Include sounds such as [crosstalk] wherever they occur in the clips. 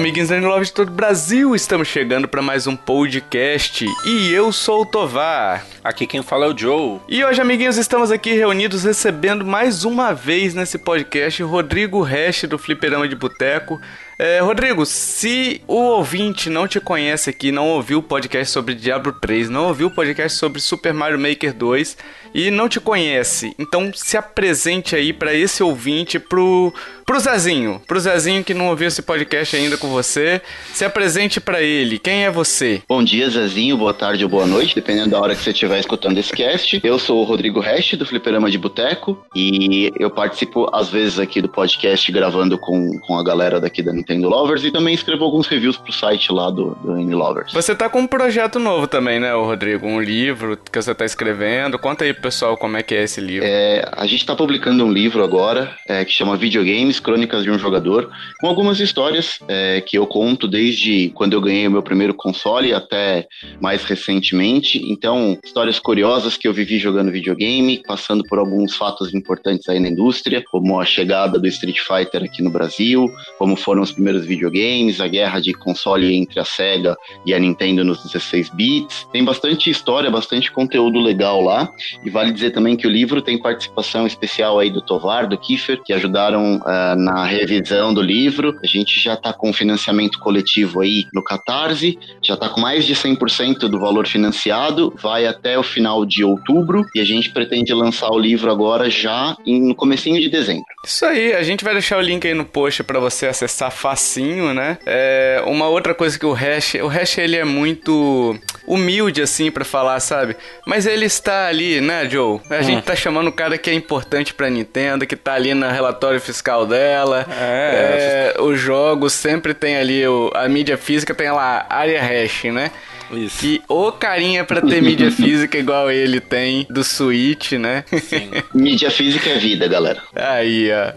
Amiguinhos da Love de todo o Brasil! Estamos chegando para mais um podcast e eu sou o Tovar. Aqui quem fala é o Joe. E hoje, amiguinhos, estamos aqui reunidos recebendo mais uma vez nesse podcast Rodrigo Hash do Fliperama de Boteco. É, Rodrigo, se o ouvinte não te conhece aqui, não ouviu o podcast sobre Diablo 3, não ouviu o podcast sobre Super Mario Maker 2 e não te conhece, então se apresente aí para esse ouvinte, pro, pro Zezinho, pro Zezinho que não ouviu esse podcast ainda com você, se apresente para ele. Quem é você? Bom dia, Zezinho, boa tarde ou boa noite, dependendo da hora que você estiver escutando esse cast. Eu sou o Rodrigo Hash, do Fliperama de Boteco, e eu participo às vezes aqui do podcast gravando com, com a galera daqui da Nintendo Nintendo Lovers e também escrevo alguns reviews pro site lá do, do N Lovers. Você tá com um projeto novo também, né, Rodrigo? Um livro que você tá escrevendo. Conta aí pro pessoal como é que é esse livro. É, a gente tá publicando um livro agora é, que chama Videogames, Crônicas de um Jogador, com algumas histórias é, que eu conto desde quando eu ganhei o meu primeiro console até mais recentemente. Então, histórias curiosas que eu vivi jogando videogame, passando por alguns fatos importantes aí na indústria, como a chegada do Street Fighter aqui no Brasil, como foram os primeiros videogames, a guerra de console entre a Sega e a Nintendo nos 16 bits. Tem bastante história, bastante conteúdo legal lá. E vale dizer também que o livro tem participação especial aí do Tovar, do Kiefer, que ajudaram uh, na revisão do livro. A gente já está com financiamento coletivo aí no Catarse, já está com mais de 100% do valor financiado, vai até o final de outubro e a gente pretende lançar o livro agora já no comecinho de dezembro. Isso aí, a gente vai deixar o link aí no post para você acessar facinho, né? É, uma outra coisa que o Hash, o Hash ele é muito humilde assim para falar, sabe? Mas ele está ali, né, Joe? A hum. gente tá chamando o cara que é importante pra Nintendo, que tá ali no relatório fiscal dela. É, é os jogos sempre tem ali o, a mídia física tem lá área hash, né? Isso. Que o carinha pra ter mídia [laughs] física igual ele tem do Switch, né? Sim. [laughs] mídia física é vida, galera. Aí, ó.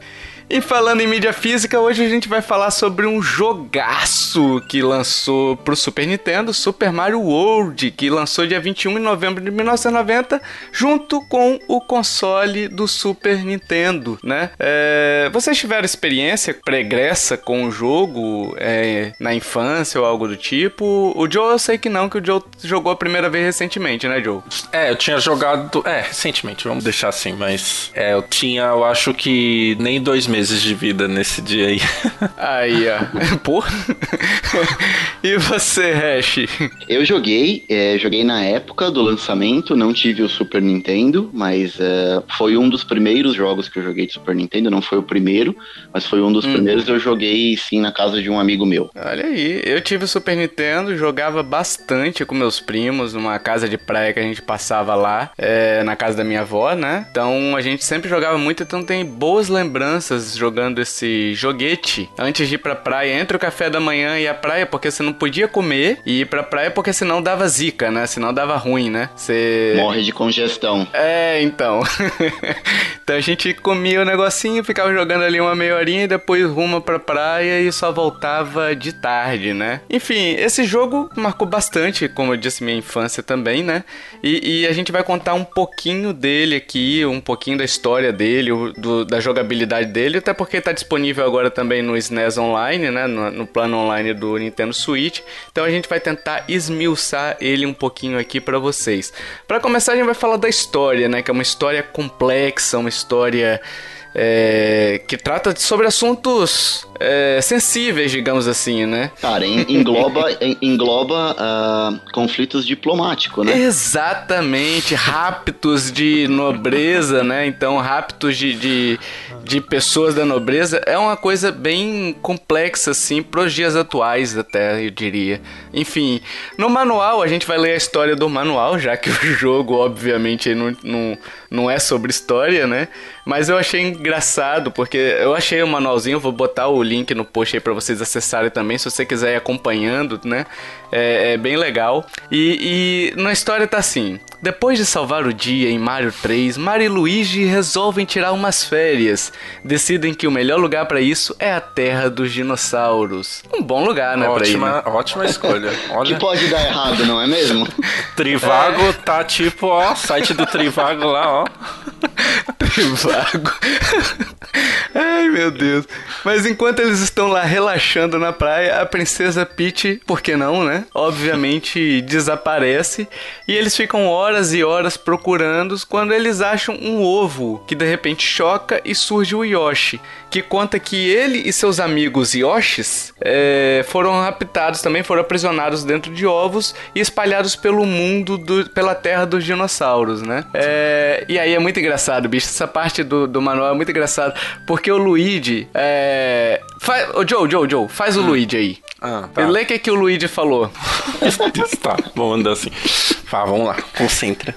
E falando em mídia física, hoje a gente vai falar sobre um jogaço que lançou pro Super Nintendo, Super Mario World, que lançou dia 21 de novembro de 1990, junto com o console do Super Nintendo, né? É, vocês tiveram experiência pregressa com o jogo é, na infância ou algo do tipo? O Joe eu sei que não, que o Joe jogou a primeira vez recentemente, né, Joe? É, eu tinha jogado. É, recentemente, vamos deixar assim, mas. É, eu tinha, eu acho que nem dois meses meses de vida nesse dia aí. [laughs] Aí, ó. [laughs] Pô. e você, Hash? Eu joguei, é, joguei na época do lançamento, não tive o Super Nintendo, mas é, foi um dos primeiros jogos que eu joguei de Super Nintendo, não foi o primeiro, mas foi um dos hum. primeiros eu joguei sim na casa de um amigo meu. Olha aí, eu tive o Super Nintendo, jogava bastante com meus primos, numa casa de praia que a gente passava lá, é, na casa da minha avó, né? Então a gente sempre jogava muito, então tem boas lembranças jogando esse joguete antes de ir pra praia, entre o café da manhã e a praia, porque você não podia comer e ir pra praia porque senão dava zica, né? Senão dava ruim, né? Você. Morre de congestão. É, então. [laughs] então a gente comia o negocinho, ficava jogando ali uma meia horinha e depois rumo pra praia e só voltava de tarde, né? Enfim, esse jogo marcou bastante, como eu disse, minha infância também, né? E, e a gente vai contar um pouquinho dele aqui, um pouquinho da história dele, do, da jogabilidade dele até porque está disponível agora também no SNES Online, né, no, no, plano online do Nintendo Switch. Então a gente vai tentar esmiuçar ele um pouquinho aqui para vocês. Para começar a gente vai falar da história, né, que é uma história complexa, uma história é, que trata sobre assuntos é, sensíveis, digamos assim, né? Cara, engloba, [laughs] engloba uh, conflitos diplomáticos, né? Exatamente, raptos de nobreza, né? Então, raptos de, de, de, pessoas da nobreza é uma coisa bem complexa, assim, pros dias atuais, até, eu diria. Enfim, no manual, a gente vai ler a história do manual, já que [laughs] o jogo, obviamente, não, não, não é sobre história, né? Mas eu achei engraçado, porque eu achei o manualzinho, vou botar o link no post aí pra vocês acessarem também, se você quiser ir acompanhando, né? É, é bem legal. E, e na história tá assim: depois de salvar o dia em Mario 3, Mario e Luigi resolvem tirar umas férias. Decidem que o melhor lugar para isso é a Terra dos Dinossauros. Um bom lugar, né, ótima, pra ir, né? Ótima escolha. [laughs] Olha. Que pode dar errado, não é mesmo? [laughs] Trivago é. tá tipo, ó, site do Trivago lá, ó. [laughs] Trivago. Ai, meu Deus. Mas enquanto eles estão lá relaxando na praia, a princesa Peach, por que não, né? Obviamente desaparece e eles ficam horas e horas procurando quando eles acham um ovo que de repente choca e surge o Yoshi, que conta que ele e seus amigos Yoshis é, foram raptados também, foram aprisionados dentro de ovos e espalhados pelo mundo, do, pela terra dos dinossauros, né? É, e aí é muito engraçado, bicho. Essa parte do, do manual é muito engraçado, porque o Luigi. É... Faz... Ô, Joe, Joe, Joe, faz o hum. Luigi aí. Ah, tá. Lê o que, que o Luigi falou. [laughs] tá, vamos andar assim. Tá, vamos lá, concentra.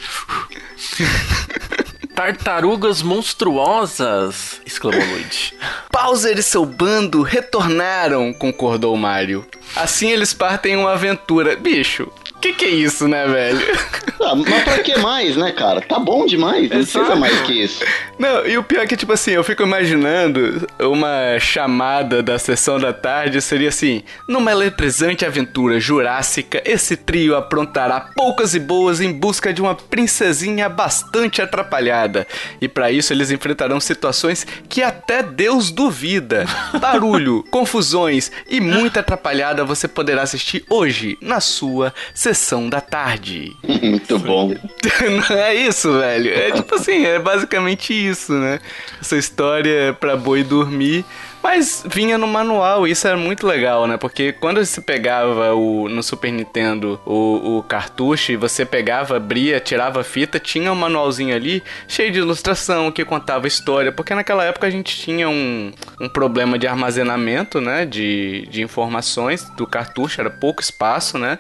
Tartarugas monstruosas! exclamou Luigi. Bowser e seu bando retornaram, concordou Mario. Assim eles partem uma aventura. Bicho, que que é isso, né, velho? [laughs] Ah, mas pra que mais, né, cara? Tá bom demais, não Exato. precisa mais que isso. Não, e o pior é que, tipo assim, eu fico imaginando uma chamada da sessão da tarde seria assim: numa eletrizante aventura jurássica, esse trio aprontará poucas e boas em busca de uma princesinha bastante atrapalhada. E para isso eles enfrentarão situações que até Deus duvida. [laughs] Barulho, confusões e muita atrapalhada você poderá assistir hoje na sua sessão da tarde. [laughs] Muito bom. [laughs] Não é isso, velho. É tipo assim, é basicamente isso, né? Essa história é pra boi dormir. Mas vinha no manual, isso era muito legal, né? Porque quando você pegava o, no Super Nintendo o, o cartucho e você pegava, abria, tirava a fita, tinha um manualzinho ali cheio de ilustração que contava história. Porque naquela época a gente tinha um, um problema de armazenamento, né? De, de informações do cartucho, era pouco espaço, né?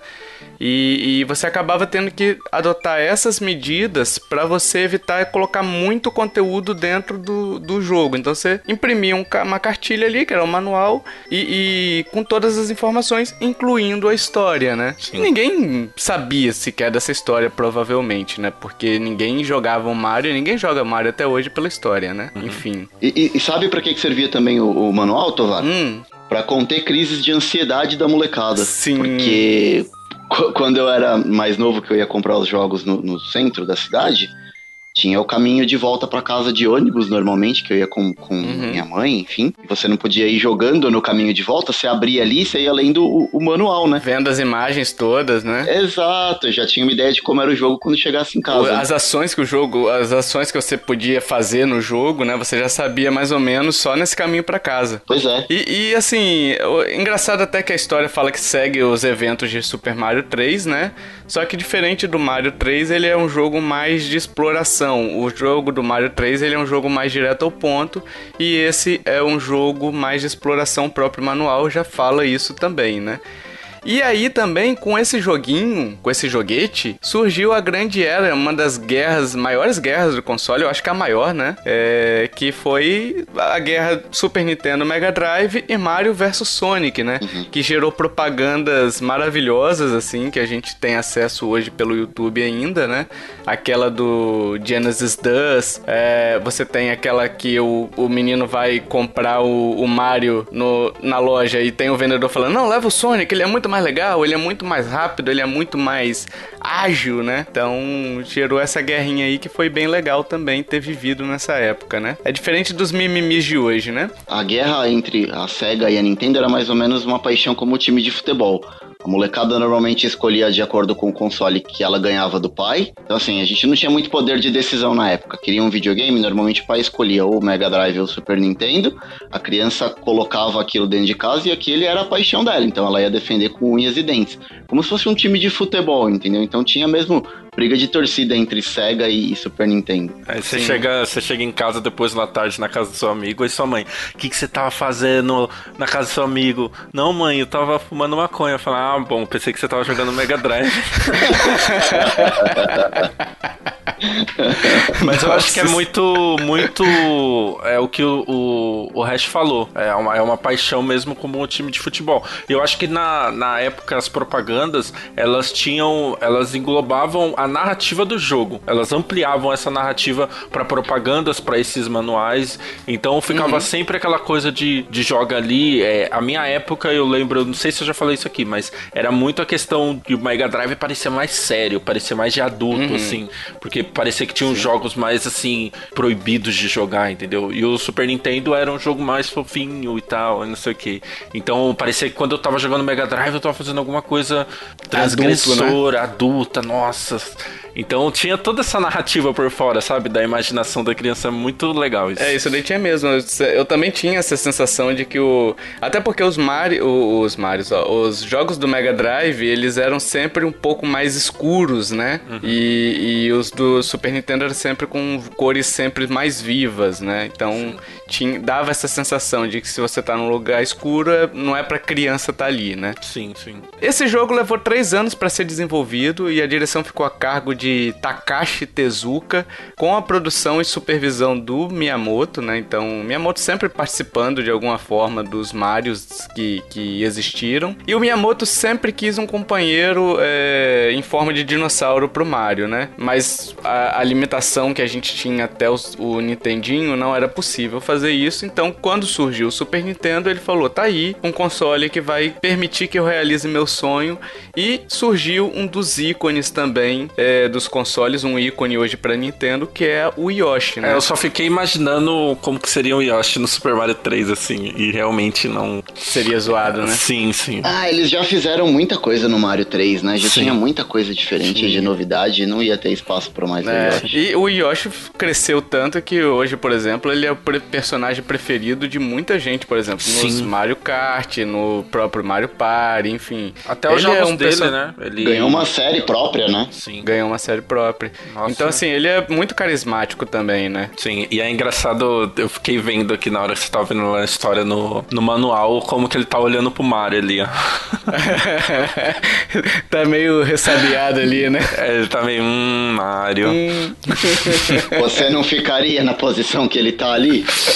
E, e, você acabava tendo que adotar essas medidas para você evitar colocar muito conteúdo dentro do, do jogo. Então você imprimia um, uma cartilha ali, que era um manual, e, e, com todas as informações, incluindo a história, né? Sim. Ninguém sabia sequer dessa história, provavelmente, né? Porque ninguém jogava o Mario, ninguém joga Mario até hoje pela história, né? Uhum. Enfim. E, e, sabe para que, que servia também o, o manual, Tovar? Hum. Pra conter crises de ansiedade da molecada. Sim. Porque quando eu era mais novo, que eu ia comprar os jogos no, no centro da cidade, tinha o caminho de volta para casa de ônibus, normalmente, que eu ia com, com uhum. minha mãe, enfim. E você não podia ir jogando no caminho de volta, você abria ali, você ia lendo o, o, manual, né? Vendo as imagens todas, né? Exato, eu já tinha uma ideia de como era o jogo quando chegasse em casa. As ações que o jogo, as ações que você podia fazer no jogo, né? Você já sabia mais ou menos só nesse caminho para casa. Pois é. E, e assim, engraçado até que a história fala que segue os eventos de Super Mario 3, né? Só que diferente do Mario 3, ele é um jogo mais de exploração. O jogo do Mario 3 ele é um jogo mais direto ao ponto e esse é um jogo mais de exploração. O próprio manual já fala isso também, né? E aí também, com esse joguinho, com esse joguete, surgiu a grande era, uma das guerras, maiores guerras do console, eu acho que a maior, né? É, que foi a guerra Super Nintendo Mega Drive e Mario vs Sonic, né? Uhum. Que gerou propagandas maravilhosas, assim, que a gente tem acesso hoje pelo YouTube ainda, né? Aquela do Genesis Dust, é, você tem aquela que o, o menino vai comprar o, o Mario no, na loja e tem o vendedor falando, não, leva o Sonic, ele é muito mais mais legal, ele é muito mais rápido, ele é muito mais ágil, né? Então gerou essa guerrinha aí que foi bem legal também ter vivido nessa época, né? É diferente dos mimimis de hoje, né? A guerra entre a SEGA e a Nintendo era mais ou menos uma paixão como o time de futebol. A molecada normalmente escolhia de acordo com o console que ela ganhava do pai. Então, assim, a gente não tinha muito poder de decisão na época. Queria um videogame, normalmente o pai escolhia ou o Mega Drive ou o Super Nintendo. A criança colocava aquilo dentro de casa e aquele era a paixão dela. Então, ela ia defender com unhas e dentes. Como se fosse um time de futebol, entendeu? Então, tinha mesmo briga de torcida entre Sega e Super Nintendo. Aí você chega, você chega em casa depois na tarde na casa do seu amigo e sua mãe, o que, que você tava fazendo na casa do seu amigo? Não, mãe, eu tava fumando maconha. Eu falei, ah, bom, pensei que você tava jogando Mega Drive. [laughs] Mas eu acho que é muito, muito é o que o, o, o Hash falou. É uma, é uma paixão mesmo como um time de futebol. Eu acho que na, na época as propagandas, elas tinham, elas englobavam a narrativa do jogo. Elas ampliavam essa narrativa para propagandas, para esses manuais. Então ficava uhum. sempre aquela coisa de, de joga ali. É, a minha época, eu lembro, não sei se eu já falei isso aqui, mas era muito a questão que o Mega Drive parecia mais sério, parecia mais de adulto, uhum. assim. Porque parecia que tinha uns jogos mais assim proibidos de jogar, entendeu? E o Super Nintendo era um jogo mais fofinho e tal, não sei o que. Então parecia que quando eu tava jogando Mega Drive eu tava fazendo alguma coisa transgressora, adulta, né? adulta nossa. Então tinha toda essa narrativa por fora, sabe? Da imaginação da criança, muito legal isso. É, isso daí tinha mesmo. Eu também tinha essa sensação de que o. Até porque os Mario. Os Marios, ó, os jogos do Mega Drive, eles eram sempre um pouco mais escuros, né? Uhum. E, e os do Super Nintendo eram sempre com cores sempre mais vivas, né? Então tinha, dava essa sensação de que se você tá num lugar escuro, é, não é pra criança estar tá ali, né? Sim, sim. Esse jogo levou três anos para ser desenvolvido e a direção ficou a cargo de de Takashi Tezuka, com a produção e supervisão do Miyamoto, né? Então, Miyamoto sempre participando de alguma forma dos Marios que, que existiram. E o Miyamoto sempre quis um companheiro é, em forma de dinossauro pro Mario, né? Mas a, a limitação que a gente tinha até os, o Nintendinho não era possível fazer isso. Então, quando surgiu o Super Nintendo, ele falou: tá aí um console que vai permitir que eu realize meu sonho. E surgiu um dos ícones também é, dos consoles um ícone hoje para Nintendo, que é o Yoshi, né? É, eu só fiquei imaginando como que seria o Yoshi no Super Mario 3, assim, e realmente não... Seria zoado, né? Sim, sim. Ah, eles já fizeram muita coisa no Mario 3, né? Já sim. tinha muita coisa diferente sim. de novidade e não ia ter espaço para mais é. Yoshi. E o Yoshi cresceu tanto que hoje, por exemplo, ele é o personagem preferido de muita gente, por exemplo, nos sim. Mario Kart, no próprio Mario Party, enfim. Até os jogos é um dele, né? Ele... Ganhou uma série própria, né? Sim. Ganhou uma série própria. Nossa. Então, assim, ele é muito carismático também, né? Sim, e é engraçado, eu fiquei vendo aqui na hora que você tava vendo a história no, no manual, como que ele tá olhando pro Mario ali, ó. [laughs] tá meio ressabiado ali, né? [laughs] É, ele tá meio, hum, Mario. Hum. Você não ficaria na posição que ele tá ali? [laughs]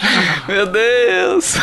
[laughs] Meu Deus!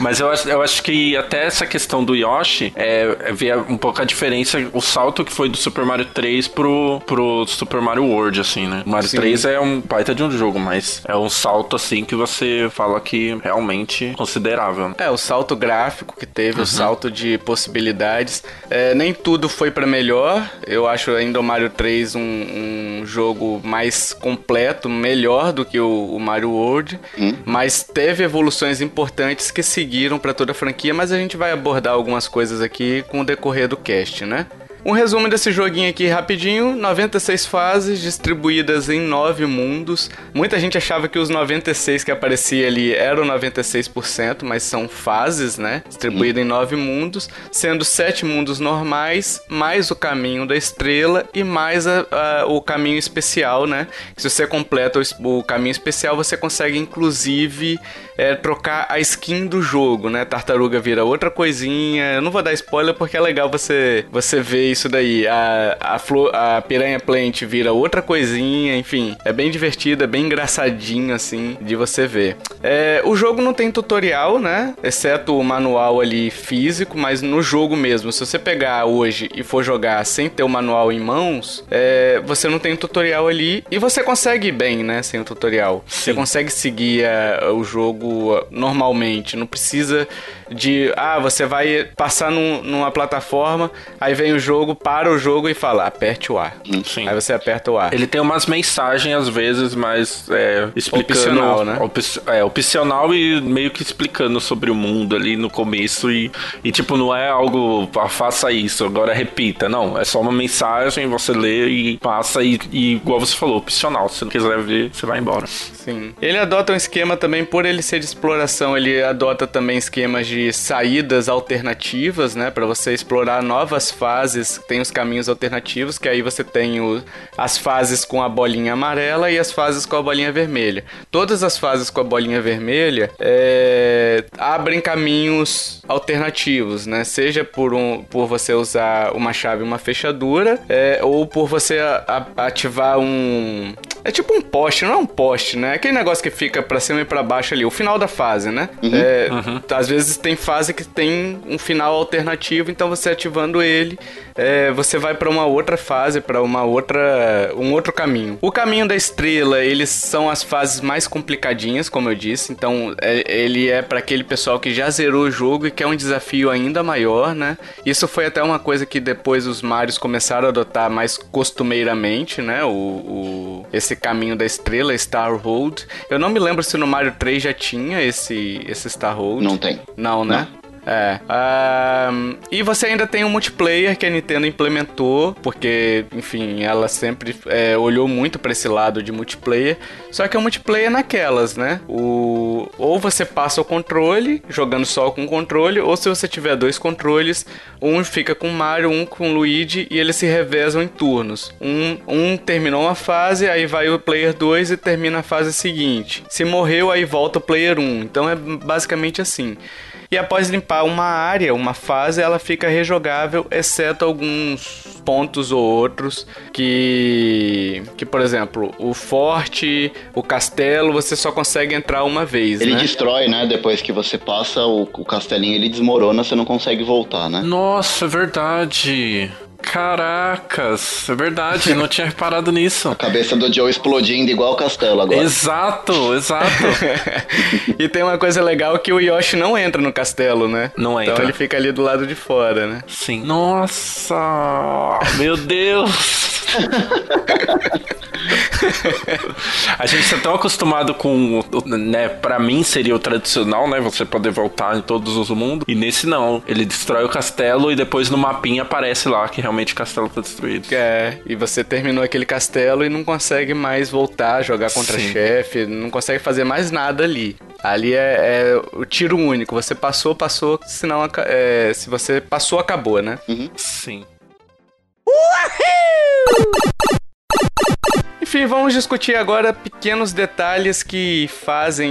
Mas eu acho, eu acho que até essa questão do Yoshi é, é ver um pouco a diferença, o salto que foi do Super Mario 3 pro, pro Super Mario World, assim, né? O Mario Sim. 3 é um baita de um jogo, mas é um salto, assim, que você fala que realmente considerável. É, o salto gráfico que teve, uhum. o salto de possibilidades. É, nem tudo foi para melhor. Eu acho ainda o Mario 3 um, um jogo mais completo, melhor do que o, o Mario World, uhum. mas teve evoluções importantes que seguiram para toda a franquia, mas a gente vai abordar algumas coisas aqui com o decorrer do cast, né? Um resumo desse joguinho aqui rapidinho: 96 fases distribuídas em 9 mundos. Muita gente achava que os 96 que aparecia ali eram 96%, mas são fases, né? Distribuídas em 9 mundos, sendo 7 mundos normais, mais o caminho da estrela e mais a, a, o caminho especial, né? Se você completa o, o caminho especial, você consegue inclusive é, trocar a skin do jogo, né? Tartaruga vira outra coisinha. Eu não vou dar spoiler porque é legal você, você ver isso daí. A, a, flor, a piranha plant vira outra coisinha, enfim. É bem divertido, é bem engraçadinho, assim, de você ver. É, o jogo não tem tutorial, né? Exceto o manual ali físico, mas no jogo mesmo, se você pegar hoje e for jogar sem ter o manual em mãos, é, você não tem tutorial ali e você consegue ir bem, né? Sem o tutorial. Sim. Você consegue seguir a, o jogo normalmente. Não precisa de, ah, você vai passar num, numa plataforma, aí vem o jogo, para o jogo e fala, aperte o ar. Sim. Aí você aperta o ar. Ele tem umas mensagens às vezes, mas é, explicando. Opcional, né? Op, é, opcional e meio que explicando sobre o mundo ali no começo e, e tipo, não é algo, ah, faça isso, agora repita. Não, é só uma mensagem, você lê e passa e, e igual você falou, opcional. Se não quiser ver, você vai embora. Sim. Ele adota um esquema também, por ele ser de exploração, ele adota também esquemas de de saídas alternativas, né, para você explorar novas fases. Tem os caminhos alternativos, que aí você tem o, as fases com a bolinha amarela e as fases com a bolinha vermelha. Todas as fases com a bolinha vermelha é, abrem caminhos alternativos, né, seja por, um, por você usar uma chave, uma fechadura, é, ou por você a, a, ativar um é tipo um poste, não é um poste, né? É aquele negócio que fica para cima e para baixo ali, o final da fase, né? Uhum, é, uhum. Às vezes tem fase que tem um final alternativo, então você ativando ele, é, você vai para uma outra fase, para uma outra, um outro caminho. O caminho da estrela, eles são as fases mais complicadinhas, como eu disse. Então, é, ele é para aquele pessoal que já zerou o jogo e quer um desafio ainda maior, né? Isso foi até uma coisa que depois os Marios começaram a adotar mais costumeiramente, né? O, o esse caminho da estrela, Star Road. Eu não me lembro se no Mario 3 já tinha esse, esse Star Road. Não tem. Não, né? Não. É. Um, e você ainda tem um multiplayer que a Nintendo implementou, porque, enfim, ela sempre é, olhou muito para esse lado de multiplayer. Só que é um multiplayer naquelas, né? O, ou você passa o controle, jogando só com o controle, ou se você tiver dois controles, um fica com Mario, um com Luigi, e eles se revezam em turnos. Um, um terminou uma fase, aí vai o player 2 e termina a fase seguinte. Se morreu, aí volta o player 1. Então é basicamente assim. E após limpar uma área, uma fase, ela fica rejogável, exceto alguns pontos ou outros que, que por exemplo, o forte, o castelo, você só consegue entrar uma vez. Ele né? destrói, né? Depois que você passa o, o castelinho, ele desmorona, você não consegue voltar, né? Nossa, é verdade. Caracas, é verdade, não tinha reparado nisso. A cabeça do Joe explodindo igual o castelo agora. Exato, exato. [laughs] e tem uma coisa legal que o Yoshi não entra no castelo, né? Não entra. Então ele fica ali do lado de fora, né? Sim. Nossa, meu Deus. a gente tá tão acostumado com, né, para mim seria o tradicional, né, você poder voltar em todos os mundos, e nesse não, ele destrói o castelo e depois no mapinha aparece lá que realmente o castelo tá destruído. É, e você terminou aquele castelo e não consegue mais voltar, jogar contra Sim. chefe, não consegue fazer mais nada ali. Ali é, é, o tiro único, você passou, passou, senão é, se você passou, acabou, né? Uhum. Sim. Uhul! Enfim, vamos discutir agora pequenos detalhes que fazem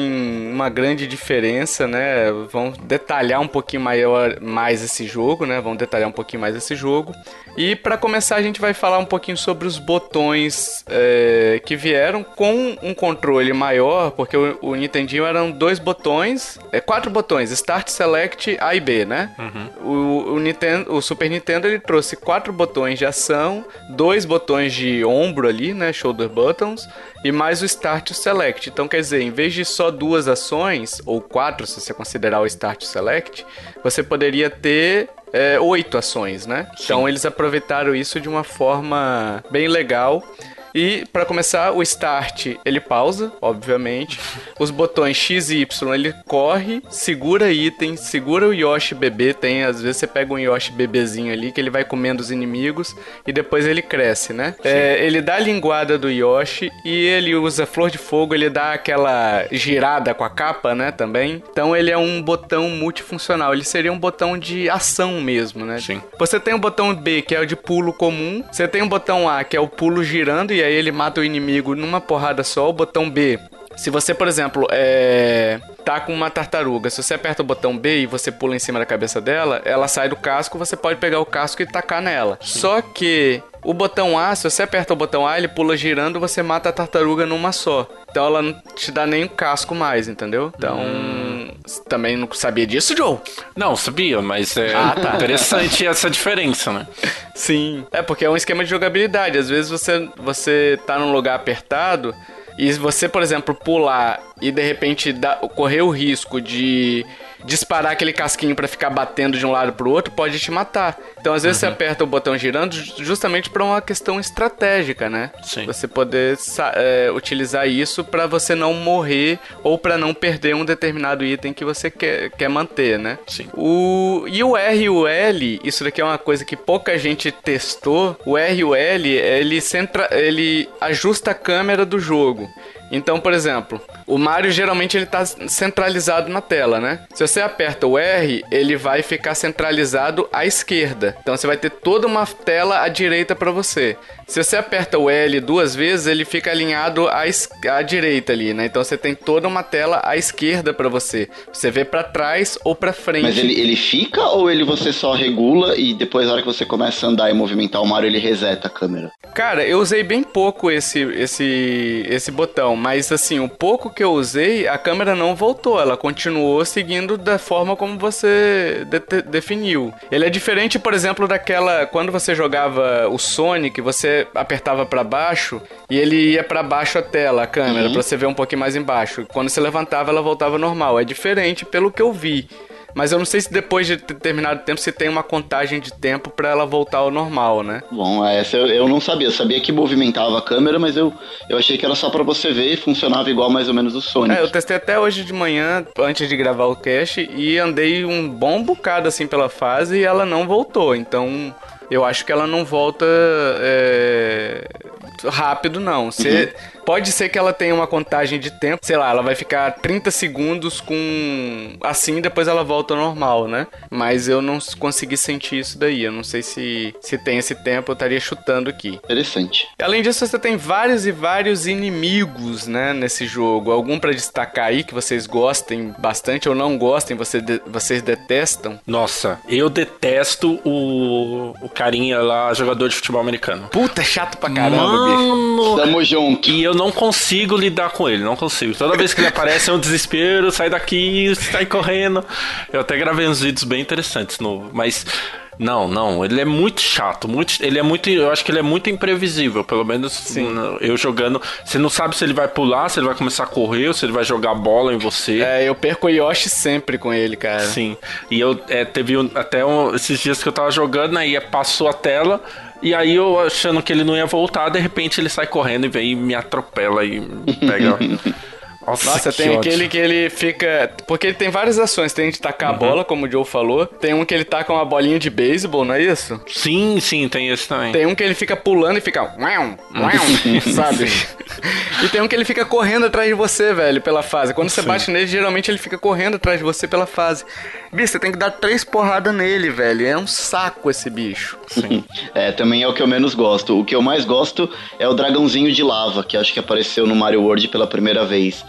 uma grande diferença, né? Vamos detalhar um pouquinho maior, mais esse jogo, né? Vamos detalhar um pouquinho mais esse jogo. E para começar, a gente vai falar um pouquinho sobre os botões é, que vieram com um controle maior, porque o, o Nintendinho eram dois botões, é, quatro botões, Start, Select, A e B, né? Uhum. O, o, Nintendo, o Super Nintendo ele trouxe quatro botões de ação, dois botões de ombro ali, né? Shoulder buttons, e mais o Start e o Select. Então, quer dizer, em vez de só duas ações, ou quatro, se você considerar o Start e o Select, você poderia ter é, oito ações, né? Sim. Então eles aproveitaram isso de uma forma bem legal. E para começar, o start ele pausa, obviamente. Os botões X e Y ele corre, segura item, segura o Yoshi bebê. Tem às vezes você pega um Yoshi bebezinho ali que ele vai comendo os inimigos e depois ele cresce, né? É, ele dá a linguada do Yoshi e ele usa flor de fogo. Ele dá aquela girada com a capa, né? Também. Então ele é um botão multifuncional. Ele seria um botão de ação mesmo, né? Sim. Você tem o botão B que é o de pulo comum. Você tem o botão A que é o pulo girando e ele mata o inimigo numa porrada só, o botão B. Se você, por exemplo, é... tá com uma tartaruga, se você aperta o botão B e você pula em cima da cabeça dela, ela sai do casco, você pode pegar o casco e tacar nela. Sim. Só que o botão A, se você aperta o botão A, ele pula girando, você mata a tartaruga numa só. Então ela não te dá nem o casco mais, entendeu? Então. Hum. Também não sabia disso, Joe? Não, sabia, mas é ah, tá. interessante essa diferença, né? Sim. É porque é um esquema de jogabilidade. Às vezes você, você tá num lugar apertado. E você, por exemplo, pular e de repente dá, correr o risco de disparar aquele casquinho para ficar batendo de um lado pro outro pode te matar. Então, às vezes, uhum. você aperta o botão girando justamente para uma questão estratégica, né? Sim. Você poder é, utilizar isso para você não morrer ou para não perder um determinado item que você quer, quer manter, né? Sim. O, e o R e o L, isso daqui é uma coisa que pouca gente testou. O R e o L, ele, centra, ele ajusta a câmera do jogo. Então, por exemplo, o Mario geralmente ele tá centralizado na tela, né? Se você aperta o R, ele vai ficar centralizado à esquerda. Então você vai ter toda uma tela à direita para você. Se você aperta o L duas vezes, ele fica alinhado à, à direita ali, né? Então você tem toda uma tela à esquerda para você. Você vê para trás ou para frente. Mas ele, ele fica ou ele você só regula e depois na hora que você começa a andar e movimentar o Mario, ele reseta a câmera? Cara, eu usei bem pouco esse, esse, esse botão, mas assim, o pouco que eu usei, a câmera não voltou, ela continuou seguindo da forma como você de definiu. Ele é diferente, por exemplo, daquela quando você jogava o Sonic, você apertava para baixo e ele ia para baixo a tela, a câmera, uhum. para você ver um pouquinho mais embaixo. Quando você levantava, ela voltava normal. É diferente pelo que eu vi. Mas eu não sei se depois de determinado tempo você tem uma contagem de tempo para ela voltar ao normal, né? Bom, essa eu, eu não sabia. Eu sabia que movimentava a câmera, mas eu, eu achei que era só para você ver e funcionava igual mais ou menos o Sonic. É, eu testei até hoje de manhã, antes de gravar o cast, e andei um bom bocado assim pela fase e ela não voltou. Então eu acho que ela não volta é, rápido, não. Uhum. Pode ser que ela tenha uma contagem de tempo, sei lá, ela vai ficar 30 segundos com assim, depois ela volta ao normal, né? Mas eu não consegui sentir isso daí. Eu não sei se, se tem esse tempo, eu estaria chutando aqui. Interessante. Além disso, você tem vários e vários inimigos, né, nesse jogo. Algum para destacar aí que vocês gostem bastante ou não gostem, você de, vocês detestam? Nossa, eu detesto o, o carinha lá, jogador de futebol americano. Puta, é chato pra caramba, Mano, bicho. Tamo junto. E eu não consigo lidar com ele, não consigo. Toda vez que ele aparece é um desespero, sai daqui, sai correndo. Eu até gravei uns vídeos bem interessantes novo, mas não, não, ele é muito chato, muito, ele é muito, eu acho que ele é muito imprevisível, pelo menos Sim. eu jogando, você não sabe se ele vai pular, se ele vai começar a correr, ou se ele vai jogar bola em você. É, eu perco o Yoshi sempre com ele, cara. Sim, e eu é, teve um, até um, esses dias que eu tava jogando, aí passou a tela, e aí eu achando que ele não ia voltar, de repente ele sai correndo e vem e me atropela e pega. [laughs] Nossa, Nossa tem ódio. aquele que ele fica. Porque ele tem várias ações. Tem de tacar uhum. a bola, como o Joe falou. Tem um que ele taca uma bolinha de beisebol, não é isso? Sim, sim, tem esse também. Tem um que ele fica pulando e fica. [laughs] sabe? e tem um que ele fica correndo atrás de você, velho, pela fase. Quando você sim. bate nele, geralmente ele fica correndo atrás de você pela fase. Bicho, você tem que dar três porradas nele, velho. É um saco esse bicho. Sim. [laughs] é, também é o que eu menos gosto. O que eu mais gosto é o dragãozinho de lava, que acho que apareceu no Mario World pela primeira vez.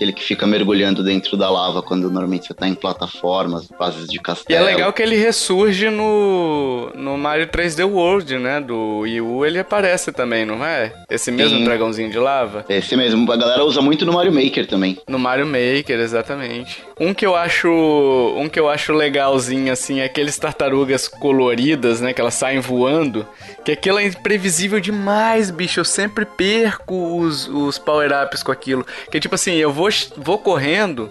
Aquele que fica mergulhando dentro da lava quando normalmente você tá em plataformas, fases de castelo. E é legal que ele ressurge no, no Mario 3D World, né? Do Wii U, ele aparece também, não é? Esse mesmo Sim. dragãozinho de lava? Esse mesmo. A galera usa muito no Mario Maker também. No Mario Maker, exatamente. Um que eu acho. Um que eu acho legalzinho, assim, é aqueles tartarugas coloridas, né? Que elas saem voando. Que aquilo é imprevisível demais, bicho. Eu sempre perco os, os power-ups com aquilo. Que tipo assim, eu vou vou, correndo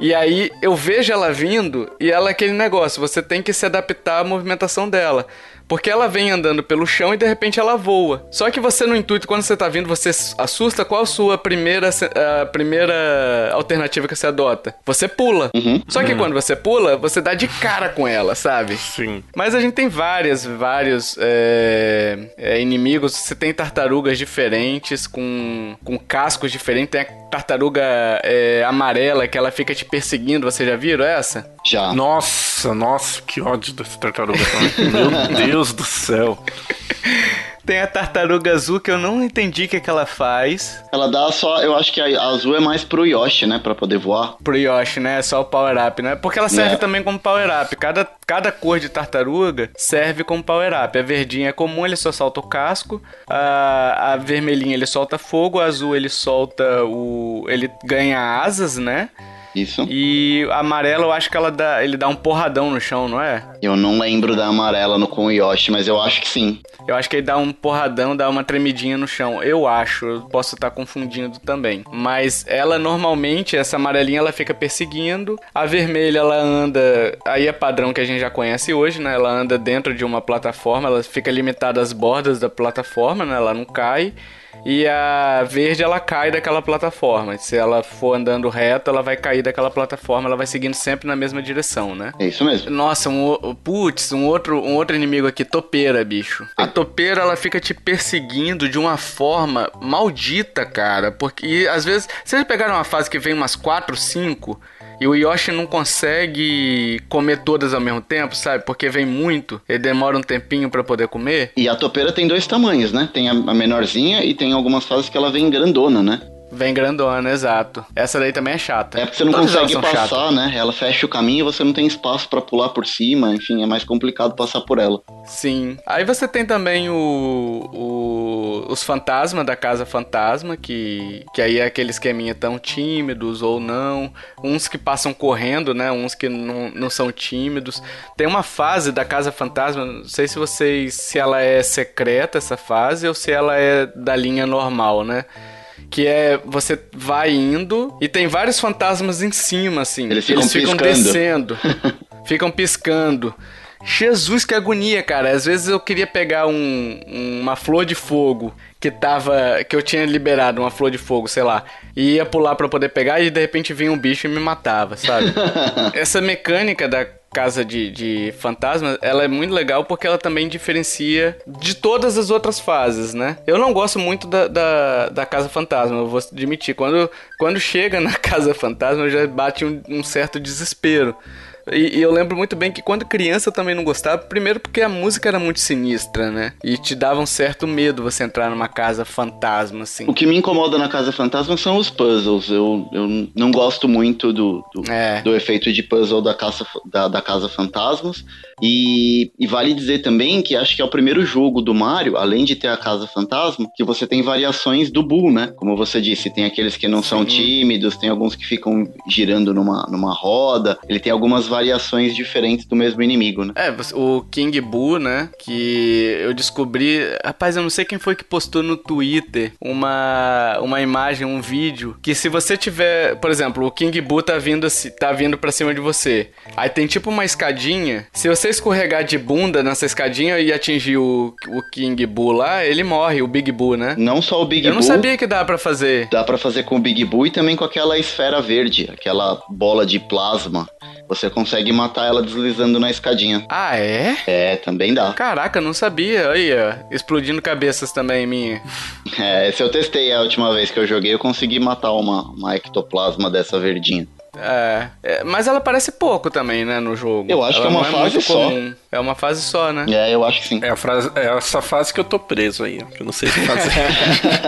e aí eu vejo ela vindo e ela é aquele negócio, você tem que se adaptar à movimentação dela. Porque ela vem andando pelo chão e de repente ela voa. Só que você no intuito, quando você tá vindo, você assusta, qual a sua primeira, a primeira alternativa que você adota? Você pula. Uhum. Só que uhum. quando você pula, você dá de cara com ela, sabe? Sim. Mas a gente tem várias, vários é, é, inimigos. Você tem tartarugas diferentes, com, com cascos diferentes. Tem a tartaruga é, amarela que ela fica te perseguindo. Você já viram essa? Já. Nossa, nossa, que ódio dessa tartaruga Meu [laughs] Deus do céu. Tem a tartaruga azul que eu não entendi o que, é que ela faz. Ela dá só. Eu acho que a azul é mais pro Yoshi, né? Pra poder voar. Pro Yoshi, né? É só o power-up, né? Porque ela serve é. também como power-up. Cada, cada cor de tartaruga serve como power-up. A verdinha é comum, ele só solta o casco. A, a vermelhinha ele solta fogo. A azul ele solta o. Ele ganha asas, né? Isso. E a amarela, eu acho que ela dá, ele dá um porradão no chão, não é? Eu não lembro da amarela no com o Yoshi, mas eu acho que sim. Eu acho que ele dá um porradão, dá uma tremidinha no chão. Eu acho, eu posso estar confundindo também. Mas ela normalmente, essa amarelinha, ela fica perseguindo. A vermelha, ela anda. Aí é padrão que a gente já conhece hoje, né? Ela anda dentro de uma plataforma, ela fica limitada às bordas da plataforma, né? Ela não cai e a verde ela cai daquela plataforma. Se ela for andando reto, ela vai cair daquela plataforma, ela vai seguindo sempre na mesma direção, né? É isso mesmo. Nossa, um putz, um outro, um outro inimigo aqui, topeira, bicho. A topeira ela fica te perseguindo de uma forma maldita, cara, porque às vezes vocês pegaram uma fase que vem umas 4, 5 e o Yoshi não consegue comer todas ao mesmo tempo, sabe? Porque vem muito, ele demora um tempinho para poder comer. E a topeira tem dois tamanhos, né? Tem a menorzinha e tem algumas fases que ela vem grandona, né? Vem grandona, exato. Essa daí também é chata. É porque você não Todas consegue passar, chatas. né? Ela fecha o caminho e você não tem espaço para pular por cima. Enfim, é mais complicado passar por ela. Sim. Aí você tem também o, o os fantasmas da casa fantasma, que, que aí é aquele esqueminha tão tímidos ou não. Uns que passam correndo, né? Uns que não, não são tímidos. Tem uma fase da casa fantasma, não sei se vocês se ela é secreta essa fase ou se ela é da linha normal, né? Que é você vai indo e tem vários fantasmas em cima, assim. Eles ficam, Eles ficam descendo, [laughs] ficam piscando. Jesus, que agonia, cara. Às vezes eu queria pegar um, uma flor de fogo que tava. que eu tinha liberado, uma flor de fogo, sei lá. E ia pular para poder pegar e de repente vinha um bicho e me matava, sabe? [laughs] Essa mecânica da casa de, de fantasmas, ela é muito legal porque ela também diferencia de todas as outras fases, né? Eu não gosto muito da, da, da casa fantasma, eu vou admitir. Quando, quando chega na [laughs] casa fantasma, já bate um, um certo desespero. E, e, eu lembro muito bem que quando criança eu também não gostava, primeiro porque a música era muito sinistra, né? E te dava um certo medo você entrar numa casa fantasma, assim. O que me incomoda na casa fantasma são os puzzles. Eu, eu não gosto muito do, do, é. do efeito de puzzle da casa, da, da casa fantasmas. E, e, vale dizer também que acho que é o primeiro jogo do Mario, além de ter a Casa Fantasma, que você tem variações do Boo, né? Como você disse, tem aqueles que não são tímidos, tem alguns que ficam girando numa, numa roda. Ele tem algumas variações diferentes do mesmo inimigo, né? É, o King Boo, né? Que eu descobri. Rapaz, eu não sei quem foi que postou no Twitter uma, uma imagem, um vídeo. Que se você tiver. Por exemplo, o King Boo tá vindo, tá vindo pra cima de você. Aí tem tipo uma escadinha. Se você escorregar de bunda nessa escadinha e atingir o, o King Boo lá, ele morre, o Big Boo, né? Não só o Big Eu Boo. Eu não sabia que dá para fazer. Dá para fazer com o Big Boo e também com aquela esfera verde, aquela bola de plasma. Você consegue matar ela deslizando na escadinha. Ah, é? É, também dá. Caraca, não sabia. Aí, ó, explodindo cabeças também minha. [laughs] É, se eu testei a última vez que eu joguei, eu consegui matar uma, uma ectoplasma dessa verdinha. É, é, mas ela aparece pouco também, né, no jogo. Eu acho ela que é uma é fase só. Comum. É uma fase só, né? É, eu acho que sim. É, a frase, é essa fase que eu tô preso aí, que eu não sei o que fazer.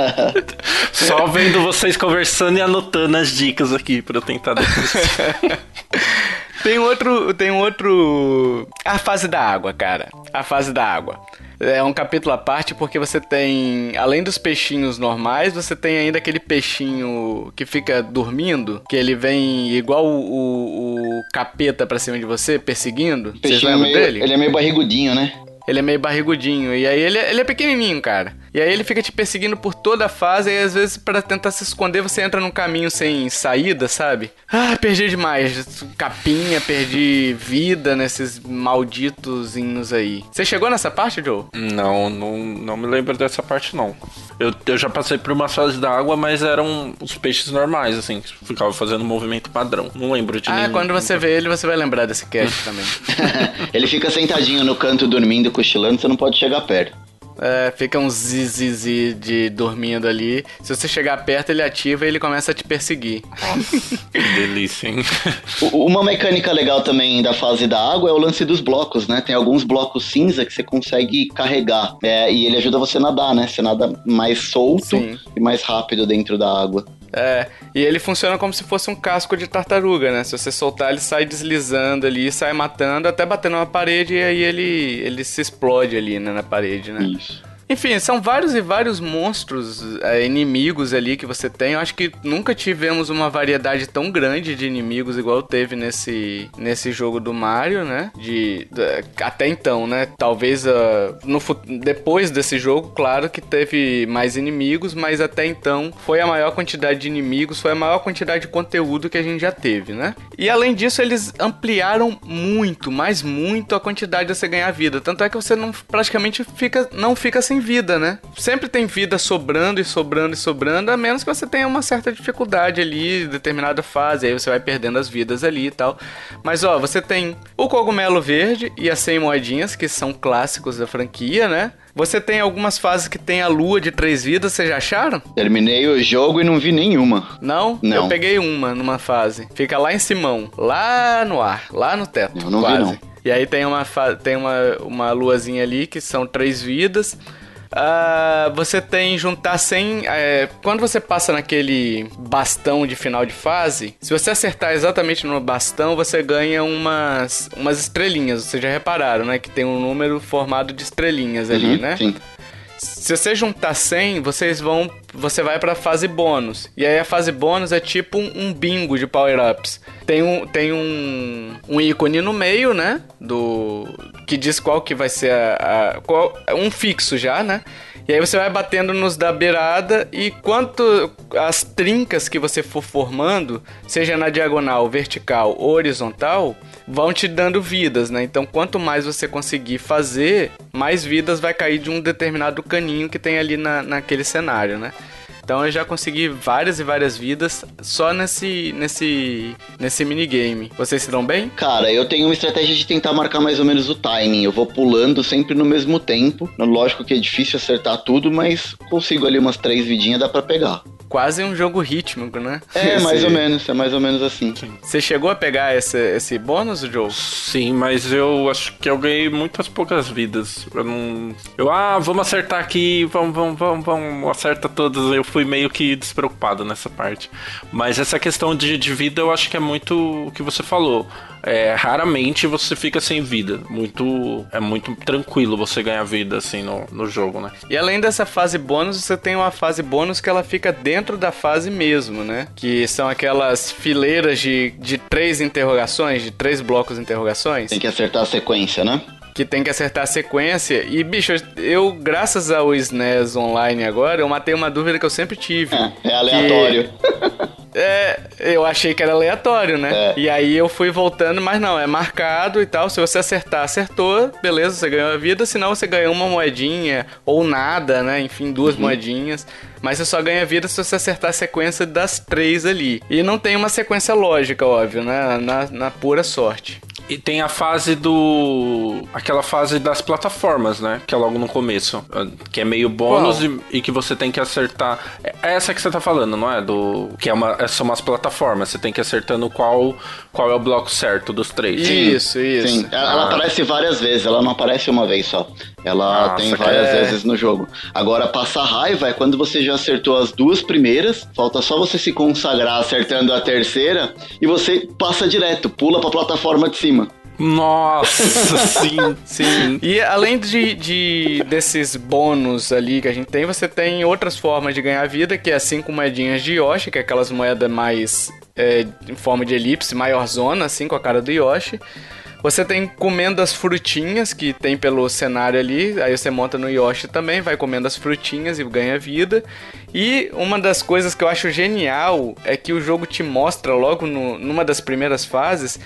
[laughs] só vendo vocês conversando e anotando as dicas aqui pra eu tentar depois. [laughs] tem outro, tem outro... A fase da água, cara. A fase da água é um capítulo à parte porque você tem, além dos peixinhos normais, você tem ainda aquele peixinho que fica dormindo, que ele vem igual o, o, o capeta pra cima de você, perseguindo. Vocês lembram meio, dele? Ele é meio barrigudinho, né? Ele é meio barrigudinho. E aí ele, ele é pequenininho, cara. E aí ele fica te perseguindo por toda a fase. E às vezes, para tentar se esconder, você entra num caminho sem saída, sabe? Ah, perdi demais. Capinha, perdi vida nesses malditos hinos aí. Você chegou nessa parte, Joe? Não, não, não me lembro dessa parte, não. Eu, eu já passei por uma fase da água, mas eram os peixes normais, assim, que ficavam fazendo movimento padrão. Não lembro de Ah, nenhum, quando você vê ele, você vai lembrar desse cast [laughs] também. [laughs] ele fica sentadinho no canto dormindo, cochilando, você não pode chegar perto. É, fica um zizizi de dormindo ali. Se você chegar perto, ele ativa e ele começa a te perseguir. que [laughs] delícia, hein? Uma mecânica legal também da fase da água é o lance dos blocos, né? Tem alguns blocos cinza que você consegue carregar. É, e ele ajuda você a nadar, né? Você nada mais solto Sim. e mais rápido dentro da água. É, e ele funciona como se fosse um casco de tartaruga, né? Se você soltar, ele sai deslizando ali, sai matando, até batendo na parede e aí ele, ele se explode ali né, na parede, né? Isso. Enfim, são vários e vários monstros, é, inimigos ali que você tem. Eu acho que nunca tivemos uma variedade tão grande de inimigos igual teve nesse, nesse jogo do Mario, né? De, de até então, né? Talvez uh, no, depois desse jogo, claro que teve mais inimigos, mas até então foi a maior quantidade de inimigos, foi a maior quantidade de conteúdo que a gente já teve, né? E além disso, eles ampliaram muito, mas muito a quantidade de você ganhar vida. Tanto é que você não praticamente fica, não fica sem sem vida, né? Sempre tem vida sobrando e sobrando e sobrando, a menos que você tenha uma certa dificuldade ali, determinada fase, aí você vai perdendo as vidas ali e tal. Mas ó, você tem o cogumelo verde e as 100 moedinhas, que são clássicos da franquia, né? Você tem algumas fases que tem a lua de três vidas, vocês já acharam? Terminei o jogo e não vi nenhuma. Não? Não. Eu peguei uma numa fase. Fica lá em Simão, lá no ar, lá no teto. Eu não vi, quase. não. E aí tem uma, tem uma, uma luazinha ali que são três vidas. Ah, você tem juntar 100. é, quando você passa naquele bastão de final de fase, se você acertar exatamente no bastão, você ganha umas, umas estrelinhas. Vocês já repararam, né? Que tem um número formado de estrelinhas ali, Uhum, né? Sim. Se você juntar 100, vocês vão. Você vai pra fase bônus. E aí a fase bônus é tipo um, um bingo de power-ups. Tem, um, tem um, um ícone no meio, né? Do. Que diz qual que vai ser a. a- qual, um fixo já, né? E aí você vai batendo nos da beirada e quanto as trincas que você for formando, seja na diagonal, vertical ou horizontal, vão te dando vidas, né? Então quanto mais você conseguir fazer, mais vidas vai cair de um determinado caninho que tem ali na, naquele cenário, né? Então eu já consegui várias e várias vidas só nesse nesse nesse minigame. Vocês se dão bem? Cara, eu tenho uma estratégia de tentar marcar mais ou menos o timing. Eu vou pulando sempre no mesmo tempo. Lógico que é difícil acertar tudo, mas consigo ali umas três vidinhas, dá pra pegar. Quase um jogo rítmico, né? É, mais ou menos, é mais ou menos assim. Você chegou a pegar esse, esse bônus, Joe? Sim, mas eu acho que eu ganhei muitas poucas vidas. Eu não. Eu, ah, vamos acertar aqui, vamos, vamos, vamos, vamos, acerta todas. Eu fui meio que despreocupado nessa parte. Mas essa questão de, de vida eu acho que é muito o que você falou. É, raramente você fica sem vida. Muito. É muito tranquilo você ganhar vida assim no, no jogo, né? E além dessa fase bônus, você tem uma fase bônus que ela fica dentro da fase mesmo, né? Que são aquelas fileiras de, de três interrogações, de três blocos de interrogações, Tem que acertar a sequência, né? que tem que acertar a sequência. E, bicho, eu, graças ao SNES Online agora, eu matei uma dúvida que eu sempre tive. É, é aleatório. É, eu achei que era aleatório, né? É. E aí eu fui voltando, mas não, é marcado e tal. Se você acertar, acertou, beleza, você ganhou a vida. Senão você ganhou uma moedinha ou nada, né? Enfim, duas Uhum. moedinhas. Mas você só ganha vida se você acertar a sequência das três ali. E não tem uma sequência lógica, óbvio, né? Na, na pura sorte. E tem a fase do. aquela fase das plataformas, né? Que é logo no começo. Que é meio bônus e, e que você tem que acertar. É essa que você tá falando, não é? Do. Que é uma, são umas plataformas. Você tem que ir acertando qual, qual é o bloco certo dos três. Isso, isso. Sim, ela, ela Ah. aparece várias vezes, ela não aparece uma vez só. Ela Nossa, tem várias é. vezes no jogo. Agora, passar raiva é quando você já acertou as duas primeiras, falta só você se consagrar acertando a terceira e você passa direto, pula pra plataforma de cima. Nossa, [laughs] sim. Sim. E além de, de- desses bônus ali que a gente tem, você tem outras formas de ganhar vida, que é as cinco moedinhas de Yoshi, que é aquelas moedas mais é, em forma de elipse, maior zona, assim, com a cara do Yoshi. Você tem comendo as frutinhas que tem pelo cenário ali, aí você monta no Yoshi também, vai comendo as frutinhas e ganha vida. E uma das coisas que eu acho genial é que o jogo te mostra logo no- numa das primeiras fases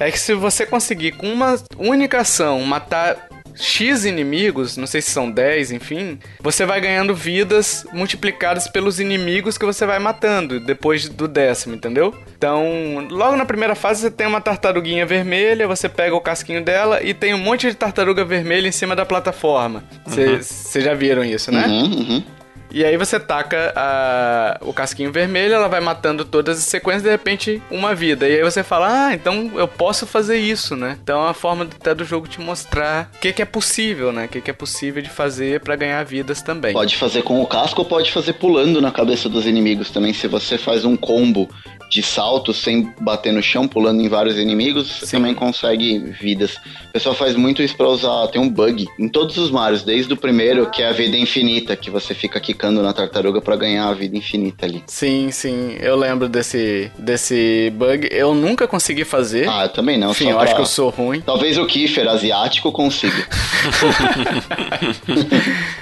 é que se você conseguir com uma única ação matar X inimigos, não sei se são 10, enfim, você vai ganhando vidas multiplicadas pelos inimigos que você vai matando depois do décimo, entendeu? Então, logo na primeira fase você tem uma tartaruguinha vermelha, você pega o casquinho dela e tem um monte de tartaruga vermelha em cima da plataforma. Vocês já viram isso, né? Uhum, uhum. E aí você taca a- o casquinho vermelho, ela vai matando todas as sequências, de repente, uma vida. E aí você fala, ah, então eu posso fazer isso, né? Então é uma forma até do jogo te mostrar o que, que é possível, né? O que, que é possível de fazer pra ganhar vidas também. Pode fazer com o casco ou pode fazer pulando na cabeça dos inimigos também. Se você faz um combo de salto sem bater no chão, pulando em vários inimigos, você Sim. também consegue vidas. O pessoal faz muito isso pra usar. Tem um bug em todos os Marios, desde o primeiro, que é a vida infinita, que você fica quicando na tartaruga pra ganhar a vida infinita ali. Sim, sim, eu lembro desse, desse bug. Eu nunca consegui fazer. Ah, eu também não. Só eu acho pra- que eu sou ruim. Talvez o Kiefer asiático consiga. [laughs]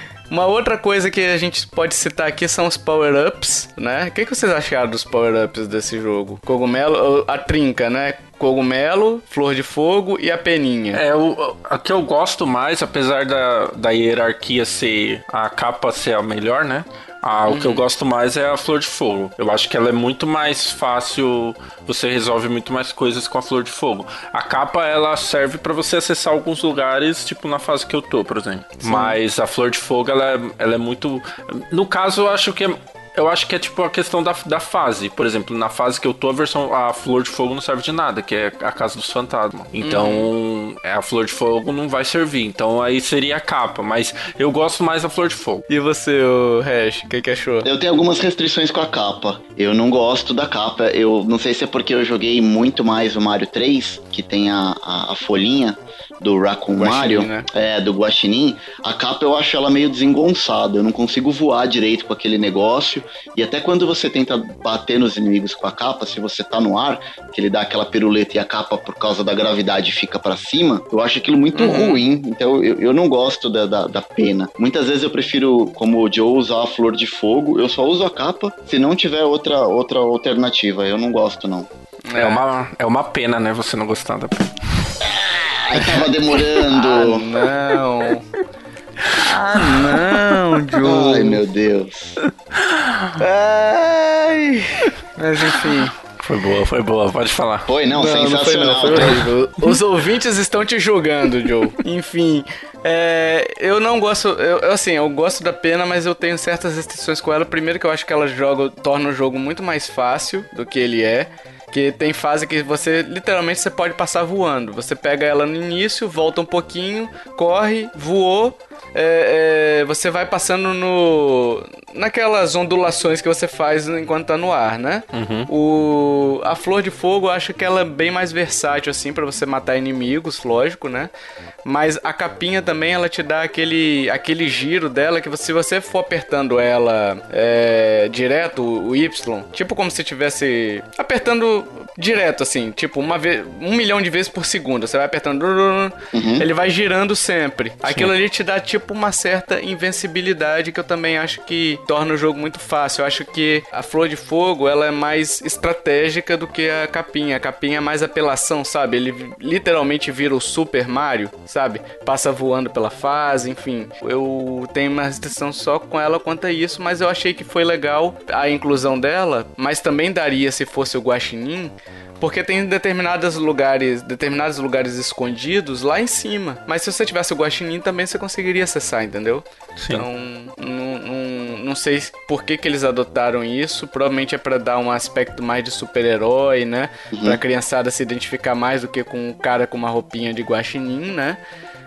[laughs] Uma outra coisa que a gente pode citar aqui são os power-ups, né? O que, que vocês acharam dos power-ups desse jogo? Cogumelo, a trinca, né? cogumelo, flor de fogo e a peninha. É, o, a que eu gosto mais, apesar da, da hierarquia ser. a capa ser a melhor, né? Ah, uhum. O que eu uhum. gosto mais é a flor de fogo. Eu acho que ela é muito mais fácil, você resolve muito mais coisas com a flor de fogo. A capa ela serve para você acessar alguns lugares, tipo na fase que eu tô, por exemplo. Sim. Mas a flor de fogo ela, é, ela é muito. No caso, eu acho que é eu acho que é tipo a questão da, da fase. Por exemplo, na fase que eu tô, a versão a flor de fogo não serve de nada, que é a casa dos fantasmas. Então, uhum. a flor de fogo não vai servir. Então aí seria a capa. Mas eu gosto mais da flor de fogo. E você, o Hash, o que, que achou? Eu tenho algumas restrições com a capa. Eu não gosto da capa. Eu não sei se é porque eu joguei muito mais o Mario 3, que tem a, a, a folhinha do Raccoon Guaxinim, Mario, né? é, do Guaxinim, a capa eu acho ela meio desengonçada. Eu não consigo voar direito com aquele negócio. E até quando você tenta bater nos inimigos com a capa, se você tá no ar, que ele dá aquela piruleta e a capa, por causa da gravidade, fica para cima, eu acho aquilo muito uhum. ruim. Então eu, eu não gosto da, da, da, pena. Muitas vezes eu prefiro, como o Joe, usar a flor de fogo. Eu só uso a capa se não tiver outra, outra alternativa. Eu não gosto, não. É, uma, é uma pena, né? Você não gostar da pena. Ai, tava demorando. Ah, não. Ah, não, Joe. Ai, meu Deus. Ai. Mas enfim. Foi boa, foi boa, pode falar. Foi, não, não sensacional. Não foi, não, foi Os ouvintes estão te julgando, Joe. Enfim, é, eu não gosto, eu, assim, eu gosto da pena, mas eu tenho certas restrições com ela. Primeiro que eu acho que ela joga, torna o jogo muito mais fácil do que ele é. Que tem fase que você literalmente você pode passar voando. Você pega ela no início, volta um pouquinho, corre, voou. É, é, você vai passando no naquelas ondulações que você faz enquanto tá no ar, né? Uhum. O a flor de fogo, eu acho que ela é bem mais versátil assim para você matar inimigos, lógico, né? Mas a capinha também ela te dá aquele aquele giro dela que você, se você for apertando ela é, direto o Y, tipo como se tivesse apertando direto, assim, tipo, uma vez, um milhão de vezes por segundo. Você vai apertando, uhum. ele vai girando sempre. Sim. Aquilo ali te dá, tipo, uma certa invencibilidade que eu também acho que torna o jogo muito fácil. Eu acho que a Flor de Fogo, ela é mais estratégica do que a capinha. A capinha é mais apelação, sabe? Ele literalmente vira o Super Mario, sabe? Passa voando pela fase, enfim. Eu tenho uma restrição só com ela quanto a isso, mas eu achei que foi legal a inclusão dela, mas também daria se fosse o Guaxinim, porque tem determinados lugares, determinados lugares escondidos lá em cima. Mas se você tivesse o guaxinim também você conseguiria acessar, entendeu? Sim. Então, não, não, não sei por que, que eles adotaram isso. Provavelmente é para dar um aspecto mais de super-herói, né? Uhum. Pra criançada se identificar mais do que com um cara com uma roupinha de guaxinim, né?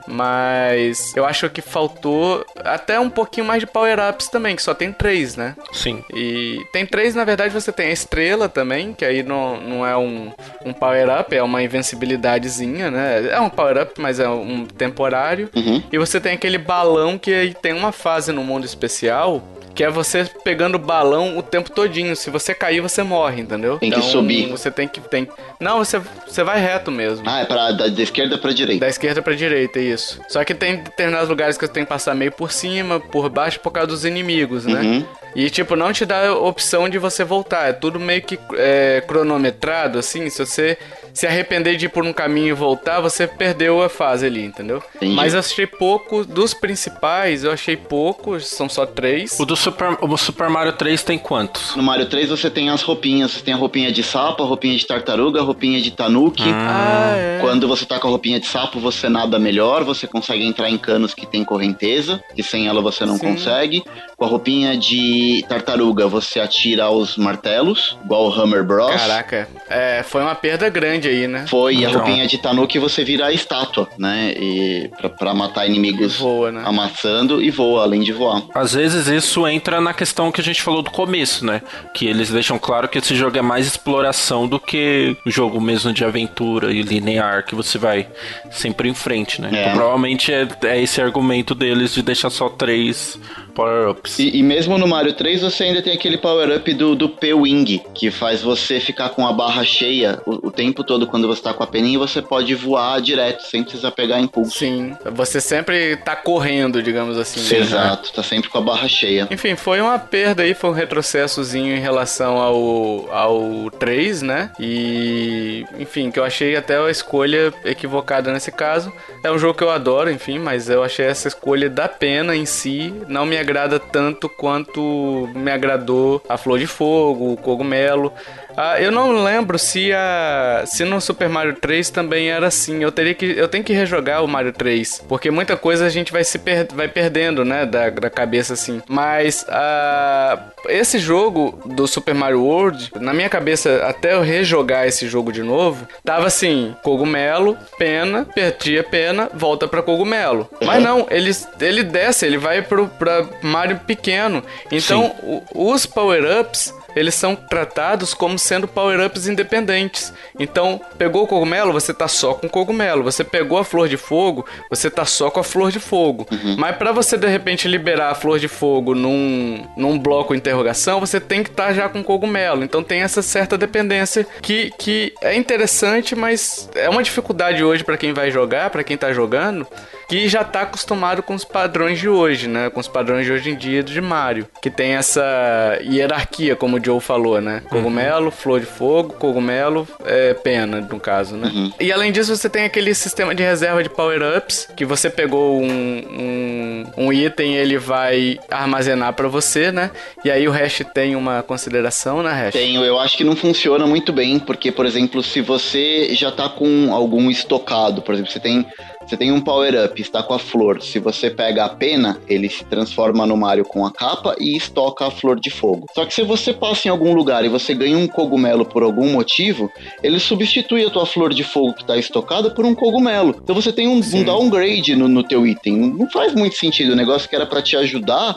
Mas eu acho que faltou até um pouquinho mais de power-ups também, que só tem três, né? Sim. E tem três, na verdade, você tem a estrela também, que aí não, não é um, um power-up, é uma invencibilidadezinha, né? É um power-up, mas é um temporário. Uhum. E você tem aquele balão que aí tem uma fase no mundo especial que é você pegando balão o tempo todinho. Se você cair, você morre, entendeu? Tem então, que subir. Você tem que. Tem... Não, você, você vai reto mesmo. Ah, é pra, da, da esquerda pra direita. Da esquerda pra direita, isso. Só que tem determinados lugares que você tem que passar meio por cima, por baixo, por causa dos inimigos, né? Uhum. E, tipo, não te dá a opção de você voltar. É tudo meio que é, cronometrado, assim. Se você se arrepender de ir por um caminho e voltar, você perdeu a fase ali, entendeu? Entendi. Mas eu achei pouco. Dos principais, eu achei pouco. São só três. O do Super, o Super Mario 3 tem quantos? No Mario 3 você tem as roupinhas. Você tem a roupinha de sapo, a roupinha de tartaruga, a roupinha de tanuki. Ah, é. Quando você tá com a roupinha de sapo, você nada melhor. Você consegue entrar em canos que tem correnteza, que sem ela você não Sim. consegue. Com a roupinha de tartaruga, você atira aos martelos, igual o Hammer Bros. Caraca, é, foi uma perda grande grande aí, né? Foi, e a roupinha de Tanuki você vira a estátua, né? E pra, pra matar inimigos voa, né? amassando e voa, além de voar. Às vezes isso entra na questão que a gente falou do começo, né? Que eles deixam claro que esse jogo é mais exploração do que o jogo mesmo de aventura e linear, que você vai sempre em frente, né? É. Então, provavelmente é, é esse argumento deles de deixar só três power-ups. E, e, mesmo no Mario 3 você ainda tem aquele power-up do, do P-Wing, que faz você ficar com a barra cheia o, o, tempo todo quando você tá com a peninha você pode voar direto, sem precisar pegar impulso. Sim, você sempre tá correndo, digamos assim. Sim, né? Exato, tá sempre com a barra cheia. Enfim, foi uma perda aí, foi um retrocessozinho em relação ao, ao 3, né? E, enfim, que eu achei até a escolha equivocada nesse caso. É um jogo que eu adoro, enfim, mas eu achei essa escolha da pena em si não me agrada tanto quanto me agradou a Flor de Fogo, o Cogumelo. Ah, eu não lembro se a se no Super Mario 3 também era assim. Eu teria que eu tenho que rejogar o Mario 3, porque muita coisa a gente vai se per, vai perdendo, né, da, da cabeça assim. Mas ah, esse jogo do Super Mario World, na minha cabeça até eu rejogar esse jogo de novo, tava assim, cogumelo, pena, perdia pena, volta para cogumelo. Mas não, ele ele desce, ele vai pro pra Mario pequeno. Então, o, os power-ups eles são tratados como sendo power-ups independentes. Então, pegou o cogumelo, você tá só com o cogumelo. Você pegou a flor de fogo, você tá só com a flor de fogo. Uhum. Mas para você de repente liberar a flor de fogo num, num bloco interrogação, você tem que estar tá já com o cogumelo. Então tem essa certa dependência que, que é interessante, mas é uma dificuldade hoje para quem vai jogar, para quem tá jogando, que já tá acostumado com os padrões de hoje, né? Com os padrões de hoje em dia de Mario, que tem essa hierarquia, como Joe falou, né? Cogumelo, uhum. flor de fogo, cogumelo, é, pena, no caso, né? Uhum. E além disso, você tem aquele sistema de reserva de power-ups, que você pegou um, um, um item, ele vai armazenar para você, né? E aí o hash tem uma consideração, né, hash? Tenho, eu acho que não funciona muito bem, porque, por exemplo, se você já tá com algum estocado, por exemplo, você tem você tem um power-up, está com a flor. Se você pega a pena, ele se transforma no Mario com a capa e estoca a flor de fogo. Só que se você passa em algum lugar e você ganha um cogumelo por algum motivo, ele substitui a tua flor de fogo que está estocada por um cogumelo. Então você tem um, um downgrade no, no teu item. Não faz muito sentido. O negócio que era para te ajudar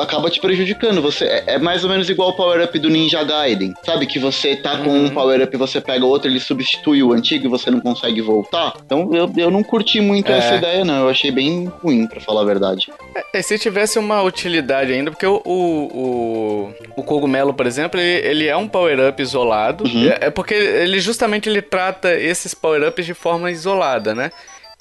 acaba te prejudicando. Você é, é mais ou menos igual o power-up do Ninja Gaiden. Sabe que você tá com uhum. um power-up e você pega outro, ele substitui o antigo e você não consegue voltar. Então eu, eu não curti muito é. essa ideia, não. Eu achei bem ruim, para falar a verdade. É, se tivesse uma utilidade ainda, porque o, o, o, cogumelo, por exemplo, ele, ele é um power-up isolado. Uhum. É, é porque ele justamente ele trata esses power-ups de forma isolada, né?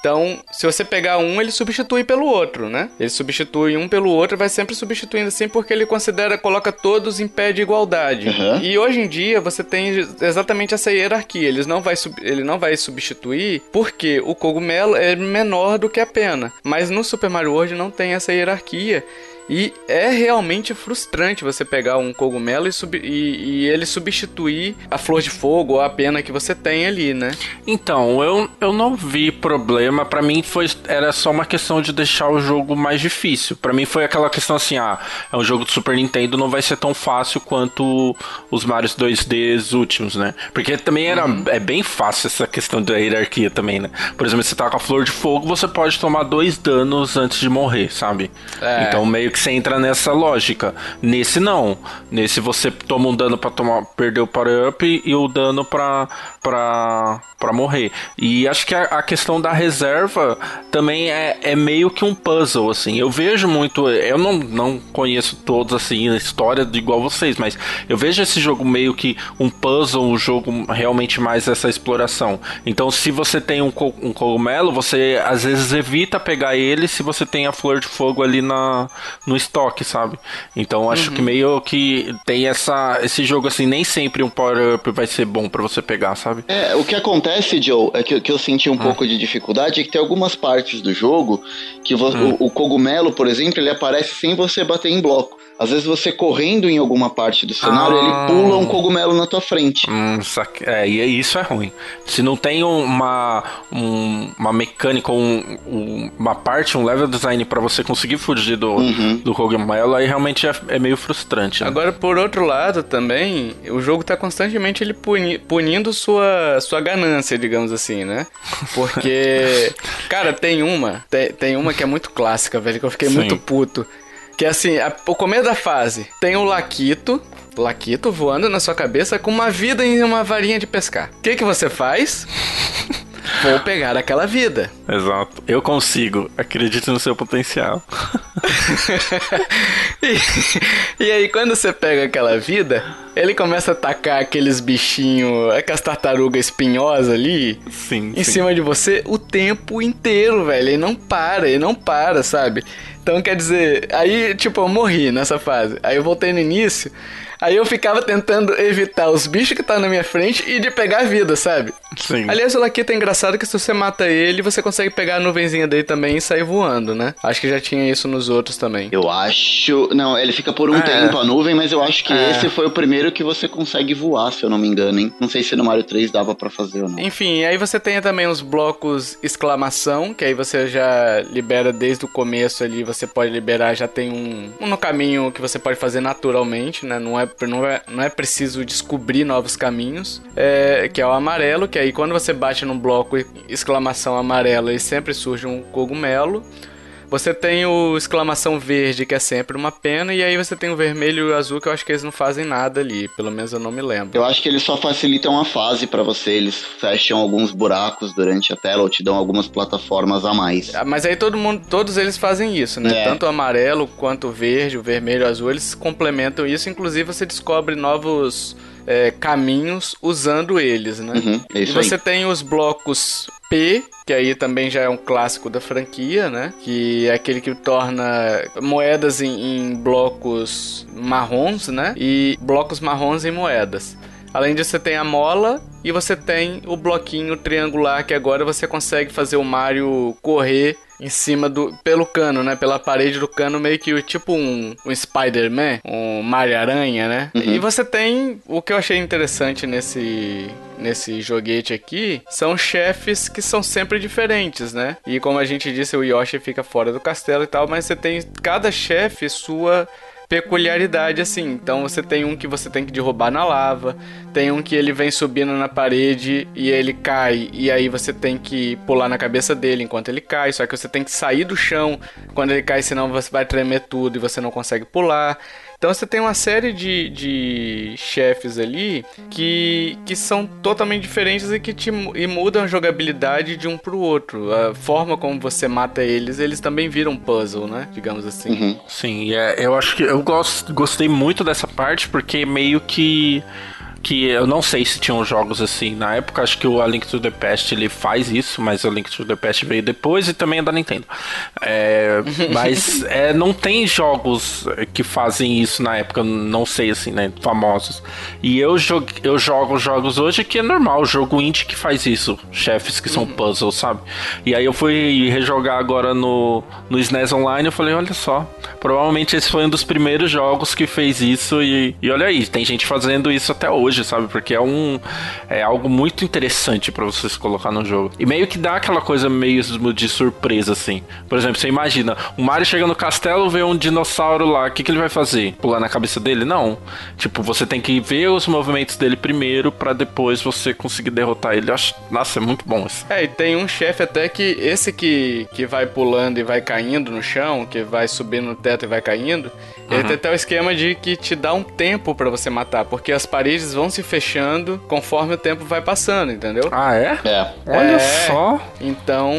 Então, se você pegar um, ele substitui pelo outro, né? Ele substitui um pelo outro, vai sempre substituindo assim, porque ele considera, coloca todos em pé de igualdade. Uhum. E hoje em dia você tem exatamente essa hierarquia. Ele não vai, ele não vai substituir porque o cogumelo é menor do que a pena. Mas no Super Mario World não tem essa hierarquia. E é realmente frustrante você pegar um cogumelo e, sub, e, e, ele substituir a flor de fogo ou a pena que você tem ali, né? Então, eu, eu não vi problema. para mim foi era só uma questão de deixar o jogo mais difícil. para mim foi aquela questão assim, ah, é um jogo do Super Nintendo, não vai ser tão fácil quanto os Mario 2Ds últimos, né? Porque também era uhum. é bem fácil essa questão da hierarquia também, né? Por exemplo, você tá com a flor de fogo, você pode tomar dois danos antes de morrer, sabe? É. Então meio que você entra nessa lógica. Nesse não. Nesse você toma um dano para tomar perder o power up e o dano para para para morrer. E acho que a, a, questão da reserva também é, é meio que um puzzle assim. Eu vejo muito, eu não, não conheço todos assim a história de igual vocês, mas eu vejo esse jogo meio que um puzzle, um jogo realmente mais essa exploração. Então, se você tem um, um cogumelo, você às vezes evita pegar ele se você tem a flor de fogo ali na no estoque, sabe? Então acho uhum. que meio que tem essa esse jogo assim, nem sempre um power up vai ser bom para você pegar, sabe? É, o que acontece, Joe, é que, que eu senti um ah. pouco de dificuldade é que tem algumas partes do jogo que hum. o, o cogumelo, por exemplo, ele aparece sem você bater em bloco. Às vezes você correndo em alguma parte do cenário, ah. ele pula um cogumelo na tua frente. Hum, é, e isso é ruim. Se não tem uma, um, uma mecânica, um, um, uma parte, um level design para você conseguir fugir do, uhum. do cogumelo, aí realmente é, é meio frustrante. Né? Agora, por outro lado, também, o jogo tá constantemente ele puni, punindo sua, sua ganância, digamos assim, né? Porque, [laughs] cara, tem uma, tem, tem uma que é muito clássica, velho, que eu fiquei Sim. muito puto que é assim, a, o começo da fase tem o Laquito, Laquito voando na sua cabeça com uma vida em uma varinha de pescar. O que, que você faz? [laughs] vou pegar aquela vida. Exato. Eu consigo. Acredite no seu potencial. [laughs] e, e, aí, quando você pega aquela vida, ele começa a atacar aqueles bichinhos, aquelas tartarugas espinhosas ali, sim, em sim. cima de você o tempo inteiro, velho. Ele não para, ele não para, sabe? Então, quer dizer, aí, tipo, eu morri nessa fase. Aí eu voltei no início. Aí eu ficava tentando evitar os bichos que tá na minha frente e de pegar a vida, sabe? Sim. Aliás, o Laquita é engraçado que se você mata ele, você consegue pegar a nuvenzinha dele também e sair voando, né? Acho que já tinha isso nos outros também. Eu acho. Não, ele fica por um É. tempo a nuvem, mas eu acho que É. esse foi o primeiro que você consegue voar, se eu não me engano, hein? Não sei se no Mario 3 dava pra fazer ou não. Enfim, aí você tem também os blocos exclamação, que aí você já libera desde o começo ali, você pode liberar, já tem um, um no caminho que você pode fazer naturalmente, né? Não é, não é, não é preciso descobrir novos caminhos, é, que é o amarelo, que aí quando você bate num bloco exclamação amarelo, ele sempre surge um cogumelo. Você tem o exclamação verde, que é sempre uma pena, e aí você tem o vermelho e o azul, que eu acho que eles não fazem nada ali, pelo menos eu não me lembro. Eu acho que eles só facilitam a fase pra você, eles fecham alguns buracos durante a tela ou te dão algumas plataformas a mais. Ah, Mas aí todo mundo, todos eles fazem isso, né? É. Tanto o amarelo quanto o verde, o vermelho e o azul, eles complementam isso. Inclusive você descobre novos é, caminhos usando eles, né? Uhum, é e você aí. tem os blocos P, que aí também já é um clássico da franquia, né? Que é aquele que torna moedas em, em blocos marrons, né? E blocos marrons em moedas. Além disso, você tem a mola e você tem o bloquinho triangular que agora você consegue fazer o Mario correr em cima do pelo cano, né? Pela parede do cano, meio que tipo um, um Spider-Man, um Mario Aranha, né? Uhum. E você tem o que eu achei interessante nesse nesse joguete aqui são chefes que são sempre diferentes, né? E como a gente disse, o Yoshi fica fora do castelo e tal, mas você tem cada chefe sua peculiaridade assim. Então você tem um que você tem que derrubar na lava, tem um que ele vem subindo na parede e ele cai e aí você tem que pular na cabeça dele enquanto ele cai, só que você tem que sair do chão quando ele cai, senão você vai tremer tudo e você não consegue pular. Então você tem uma série de, de chefes ali que, que são totalmente diferentes e que te, e mudam a jogabilidade de um pro outro. A forma como você mata eles, eles também viram puzzle, né? Digamos assim. Uhum. Sim, é, eu acho que eu gosto, gostei muito dessa parte porque meio que que eu não sei se tinham jogos assim na época, acho que o A Link to the Past ele faz isso, mas o Link to the Past veio depois e também é da Nintendo. É, [laughs] mas é, não tem jogos que fazem isso na época, não sei assim, né, famosos. E eu, jogo, eu jogo jogos hoje que é normal, jogo indie que faz isso, chefes que são puzzles, sabe? E aí eu fui rejogar agora no, no SNES Online, eu falei, olha só, provavelmente esse foi um dos primeiros jogos que fez isso e, e olha aí, tem gente fazendo isso até hoje, sabe? Porque é um é algo muito interessante pra você se colocar no jogo. E meio que dá aquela coisa meio de surpresa assim. Por exemplo, você imagina, o Mario chega no castelo, vê um dinossauro lá, o que, que ele vai fazer? Pular na cabeça dele? Não. Tipo, você tem que ver os movimentos dele primeiro pra depois você conseguir derrotar ele. Eu acho, nossa, é muito bom isso. É, e tem um chefe até que esse que, que vai pulando e vai caindo no chão, que vai subindo no teto e vai caindo, ele tem até o esquema de que te dá um tempo pra você matar, porque as paredes vão se fechando conforme o tempo vai passando, entendeu? Ah, é? É. Olha É. só. Então,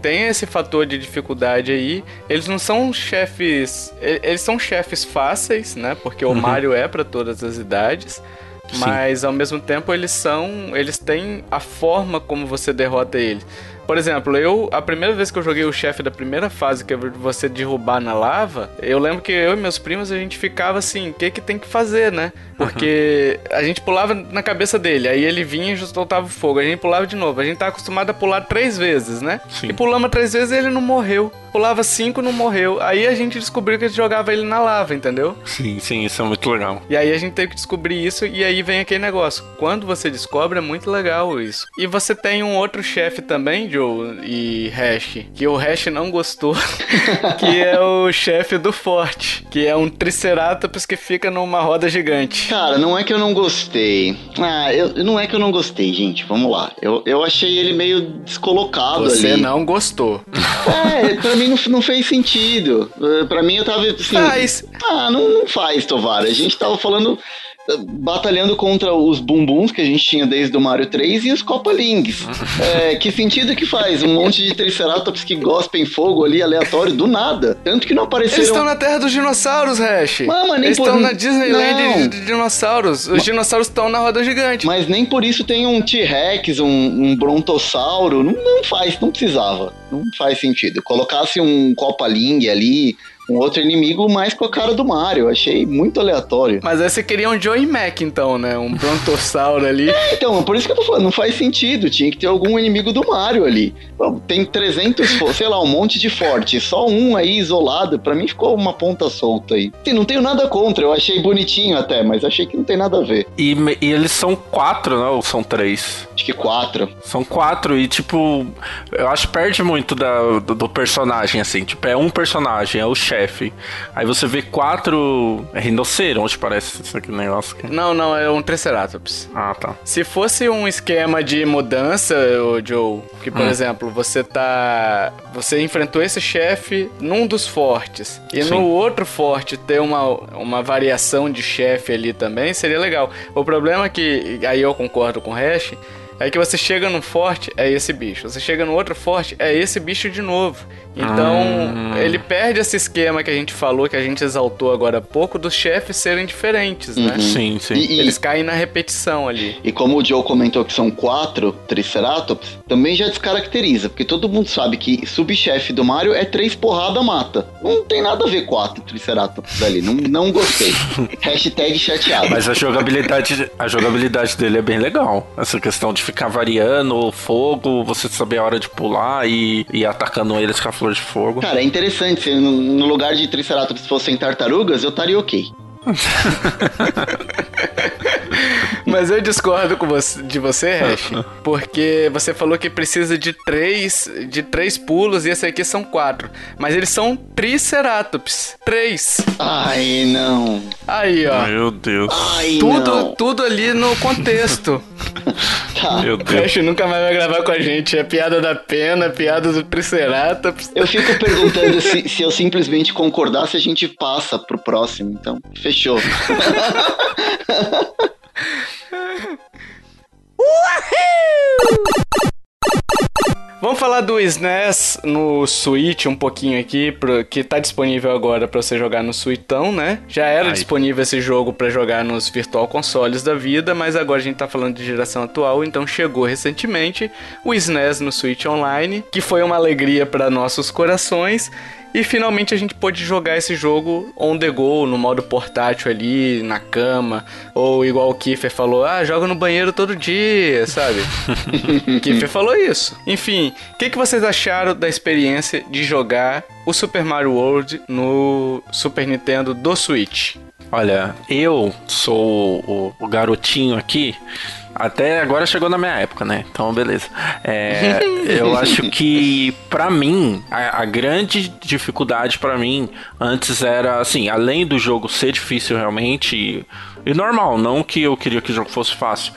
tem esse fator de dificuldade aí. Eles não são chefes. Eles são chefes fáceis, né? Porque o Mario é pra todas as idades. Sim. Mas ao mesmo tempo eles são. Eles têm a forma como você derrota eles. Por exemplo, eu. A primeira vez que eu joguei o chefe da primeira fase, que é você derrubar na lava, eu lembro que eu e meus primos a gente ficava assim, o que que tem que fazer, né? Porque a gente pulava na cabeça dele, aí ele vinha e soltava fogo. A gente pulava de novo. A gente tá acostumado a pular três vezes, né? Sim. E pulamos três vezes e ele não morreu. Pulava cinco, não morreu. Aí a gente descobriu que a gente jogava ele na lava, entendeu? Sim, sim, isso é muito legal. E aí a gente teve que descobrir isso e aí vem aquele negócio. Quando você descobre é muito legal isso. E você tem um outro chefe também, Joe e Hash, que o Hash não gostou, [laughs] que é o chefe do Forte, que é um Triceratops que fica numa roda gigante. Cara, não é que eu não gostei. Ah, eu, não é que eu não gostei, gente. Vamos lá. Eu, eu achei ele meio descolocado Você ali. não gostou. É, pra mim não, não fez sentido. Pra mim eu tava assim. Faz. Ah, não, não faz, Tovar. A gente tava falando batalhando contra os bumbuns que a gente tinha desde o Mario 3 e os Copalings. [laughs] é, que sentido que faz? Um monte de Triceratops que gospem fogo ali aleatório do nada. Tanto que não apareceram. Eles estão na terra dos dinossauros, Hash. Mas nem Eles por- estão na Disneyland de, de dinossauros. Os dinossauros estão na roda gigante. Mas nem por isso tem um T-Rex, um, um brontossauro. Não, não faz, não precisava. Não faz sentido. Colocasse um Copaling ali, um outro inimigo mais com a cara do Mario. Achei muito aleatório. Mas aí você queria um Joey Mac, então, né? Um brontossauro ali. Então, por isso que eu tô falando, não faz sentido. Tinha que ter algum inimigo do Mario ali. Tem 300, fo- sei lá, um monte de forte. Só um aí isolado. Pra mim ficou uma ponta solta aí. Sim, não tenho nada contra. Eu achei bonitinho até, mas achei que não tem nada a ver. E, e eles são quatro, né? Ou são três? Acho que quatro. São quatro e, tipo, eu acho que perde muito da- do, do personagem, assim. Tipo, é um personagem, é o chefe. Aí você vê quatro. É rinoceronte, parece isso aqui negócio. aqui. Não, não, é um Triceratops. Ah, tá. Se fosse um esquema de mudança, Joe, que por Hum. exemplo, você tá. Você enfrentou esse chefe num dos fortes. E Sim. no outro forte ter uma, uma variação de chefe ali também, seria legal. O problema é que, aí eu concordo com o Hash, é que você chega num forte, é esse bicho. Você chega no outro forte, é esse bicho de novo. Então, Hum. ele perde esse esquema que a gente falou, que a gente exaltou agora há pouco, dos chefes serem diferentes, né? Sim, sim. E, e- Eles caem na repetição ali. E como o Joe comentou que são quatro Triceratops, também já descaracteriza, porque todo mundo sabe que subchefe do Mario é três porrada mata. Não tem nada a ver quatro Triceratops ali, não, não gostei. [laughs] Hashtag chateado. Mas a jogabilidade, a jogabilidade dele é bem legal. Essa questão de ficar variando o fogo, você saber a hora de pular e ir atacando eles com a flor de fogo. Cara, é interessante, se no, no lugar de Triceratops fossem tartarugas, eu estaria ok. [laughs] Mas eu discordo com você, de você, Hash, [laughs] porque você falou que precisa de três, de três pulos e esse aqui são quatro. Mas eles são Triceratops. Três. Ai, não. Aí, ó. Meu Deus. Ai, Tudo, não. tudo ali no [laughs] contexto. Tá. Meu O Deus. Hash nunca mais vai gravar com a gente. É piada da pena, piada do Triceratops. Eu fico perguntando se, se eu simplesmente concordar se a gente passa pro próximo. Então, fechou. [laughs] Vamos falar do SNES no Switch um pouquinho aqui, pro- que tá disponível agora pra você jogar no Switchão, né? Já era Ai. disponível esse jogo pra jogar nos virtual consoles da vida, mas agora a gente tá falando de geração atual, então chegou recentemente o SNES no Switch Online, que foi uma alegria pra nossos corações. E finalmente a gente pôde jogar esse jogo on the go, no modo portátil ali, na cama. Ou igual o Kiefer falou, ah, joga no banheiro todo dia, sabe? o [laughs] Kiefer falou isso. Enfim, o que, que vocês acharam da experiência de jogar o Super Mario World no Super Nintendo do Switch? Olha, eu sou o, o garotinho aqui. Até agora chegou na minha época, né? Então, beleza. É, [laughs] eu acho que, pra mim, a, a grande dificuldade pra mim antes era, assim, além do jogo ser difícil realmente, e, e normal, não que eu queria que o jogo fosse fácil,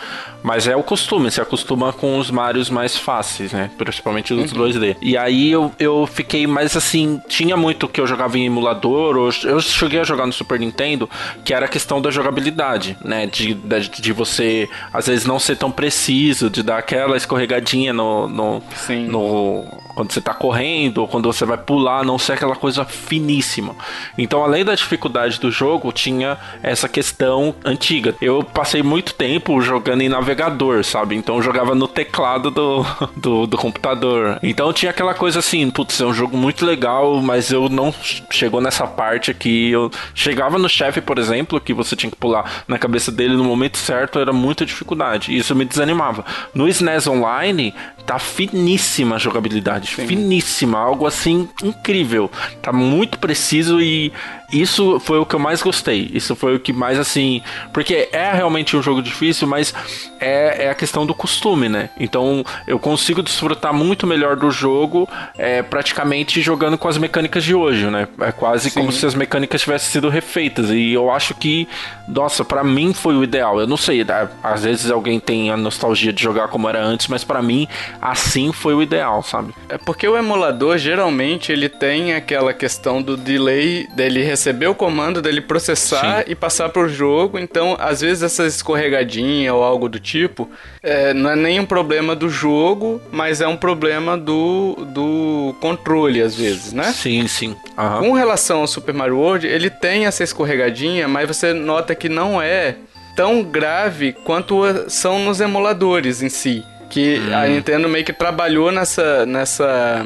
mas é o costume, se acostuma com os Marios mais fáceis, né? Principalmente os 2D. E aí eu, eu fiquei mais assim, tinha muito que eu jogava em emulador, ou eu cheguei a jogar no Super Nintendo, que era a questão da jogabilidade, né? De, de, de você, às vezes, não ser tão preciso, de dar aquela escorregadinha no, no, Sim. no quando você tá correndo, ou quando você vai pular, não ser aquela coisa finíssima. Então, além da dificuldade do jogo, tinha essa questão antiga. Eu passei muito tempo jogando em navegador, sabe? Então eu jogava no teclado do, [laughs] do, do computador. Então tinha aquela coisa assim, putz, é um jogo muito legal, mas eu não chegou nessa parte aqui. Eu chegava no chefe, por exemplo, que você tinha que pular na cabeça dele no momento certo, era muita dificuldade. E isso me desanimava. No SNES Online, tá finíssima a jogabilidade, finíssima, algo assim incrível. Tá muito preciso e isso foi o que eu mais gostei. Isso foi o que mais assim, porque é realmente um jogo difícil, mas é, é a questão do costume, né? Então eu consigo desfrutar muito melhor do jogo é, praticamente jogando com as mecânicas de hoje, né? É quase Sim. como se as mecânicas tivessem sido refeitas. E eu acho que, nossa, para mim foi o ideal. Eu não sei, às vezes alguém tem a nostalgia de jogar como era antes, mas para mim assim foi o ideal, sabe? É porque o emulador geralmente ele tem aquela questão do delay dele receber o comando, dele processar Sim. e passar pro jogo. Então, às vezes essa escorregadinha ou algo do tipo é, não é nem um problema do jogo, mas é um problema do, do controle, às vezes, né? Sim, sim. Uhum. Com relação ao Super Mario World, ele tem essa escorregadinha, mas você nota que não é tão grave quanto são nos emuladores em si. Que hum. a Nintendo meio que trabalhou nessa, nessa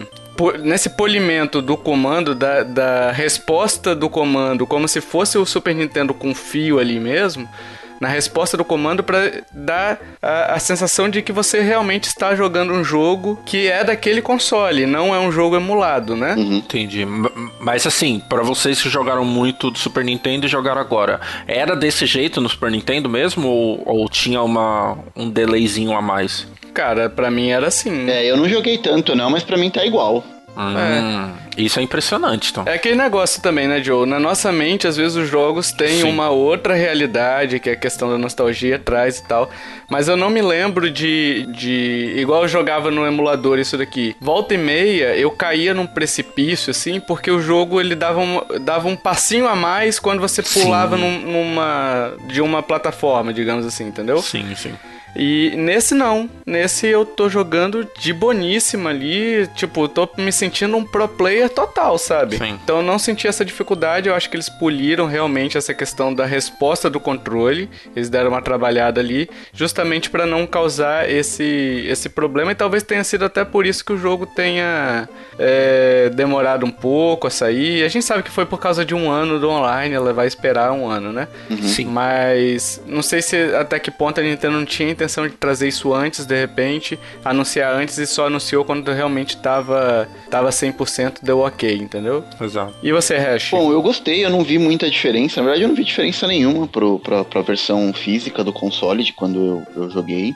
nesse polimento do comando, da, da resposta do comando, como se fosse o Super Nintendo com fio ali mesmo, na resposta do comando para dar a, a, sensação de que você realmente está jogando um jogo que é daquele console, não é um jogo emulado, né? Uhum. Entendi. Mas assim, para vocês que jogaram muito do Super Nintendo e jogaram agora, era desse jeito no Super Nintendo mesmo ou, ou tinha uma, um delayzinho a mais? Cara, para mim era assim. É, eu não joguei tanto não, mas para mim tá igual. Hum, é. Isso é impressionante, então. É aquele negócio também, né, Joe? Na nossa mente, às vezes os jogos têm Sim. uma outra realidade que é a questão da nostalgia traz e tal. Mas eu não me lembro de, de. Igual eu jogava no emulador isso daqui. Volta e meia, eu caía num precipício, assim, porque o jogo ele dava um, dava um passinho a mais quando você pulava num, numa. de uma plataforma, digamos assim, entendeu? Sim, sim. E nesse não. Nesse eu tô jogando de boníssima ali. Tipo, tô me sentindo um pro player total, sabe? Sim. Então eu não senti essa dificuldade. Eu acho que eles poliram realmente essa questão da resposta do controle. Eles deram uma trabalhada ali, justamente para não causar esse, esse problema. E talvez tenha sido até por isso que o jogo tenha é, demorado um pouco a sair. A gente sabe que foi por causa de um ano do online. Ela vai esperar um ano, né? Uhum. Sim. Mas não sei se até que ponto a Nintendo não tinha intenção de trazer isso antes, de repente, anunciar antes e só anunciou quando realmente tava, tava 100% deu ok, entendeu? Exato. E você, Hash? Bom, eu gostei, eu não vi muita diferença. Na verdade, eu não vi diferença nenhuma pro, pra, pra versão física do console de quando eu, eu joguei.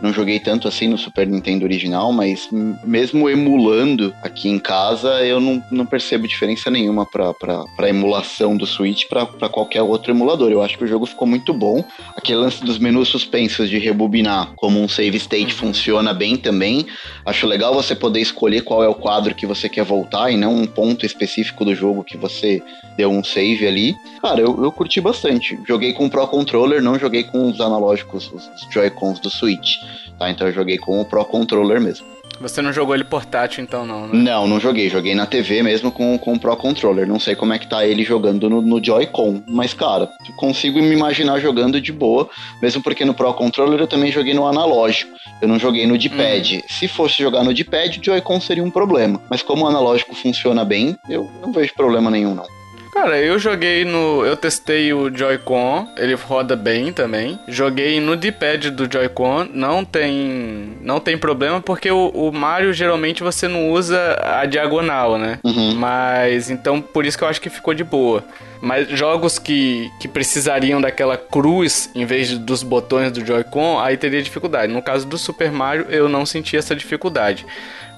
Não joguei tanto assim no Super Nintendo original, mas mesmo emulando aqui em casa, eu não, não percebo diferença nenhuma para emulação do Switch para qualquer outro emulador. Eu acho que o jogo ficou muito bom. Aquele lance dos menus suspensos de rebobinar como um save state uhum. funciona bem também. Acho legal você poder escolher qual é o quadro que você quer voltar e não um ponto específico do jogo que você deu um save ali. Cara, eu, eu curti bastante. Joguei com o Pro Controller, não joguei com os analógicos, os Joy-Cons do Switch. Tá? Então eu joguei com o Pro Controller mesmo. Você não jogou ele portátil então, não, né? Não, não joguei. Joguei na TV mesmo com, com o Pro Controller. Não sei como é que tá ele jogando no, no Joy-Con. Mas, cara, consigo me imaginar jogando de boa. Mesmo porque no Pro Controller eu também joguei no analógico. Eu não joguei no D-pad. Hum. Se fosse jogar no D-pad, o Joy-Con seria um problema. Mas como o analógico funciona bem, eu não vejo problema nenhum, não. Cara, eu joguei no. Eu testei o Joy-Con, ele roda bem também. Joguei no D-pad do Joy-Con, não tem. Não tem problema, porque o, o, Mario geralmente você não usa a diagonal, né? Uhum. Mas então por isso que eu acho que ficou de boa. Mas jogos que, que precisariam daquela cruz em vez de, dos botões do Joy-Con, aí teria dificuldade. No caso do Super Mario, eu não senti essa dificuldade.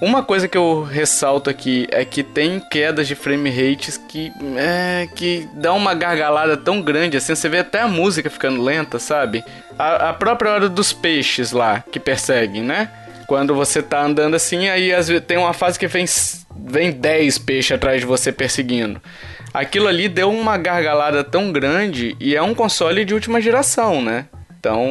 Uma coisa que eu ressalto aqui é que tem quedas de frame rates que é, que dá uma gargalada tão grande assim, você vê até a música ficando lenta, sabe? A, a própria hora dos peixes lá que perseguem, né? Quando você tá andando assim, aí às vezes tem uma fase que vem vem 10 peixes atrás de você perseguindo. Aquilo ali deu uma gargalada tão grande e é um console de última geração, né? Então,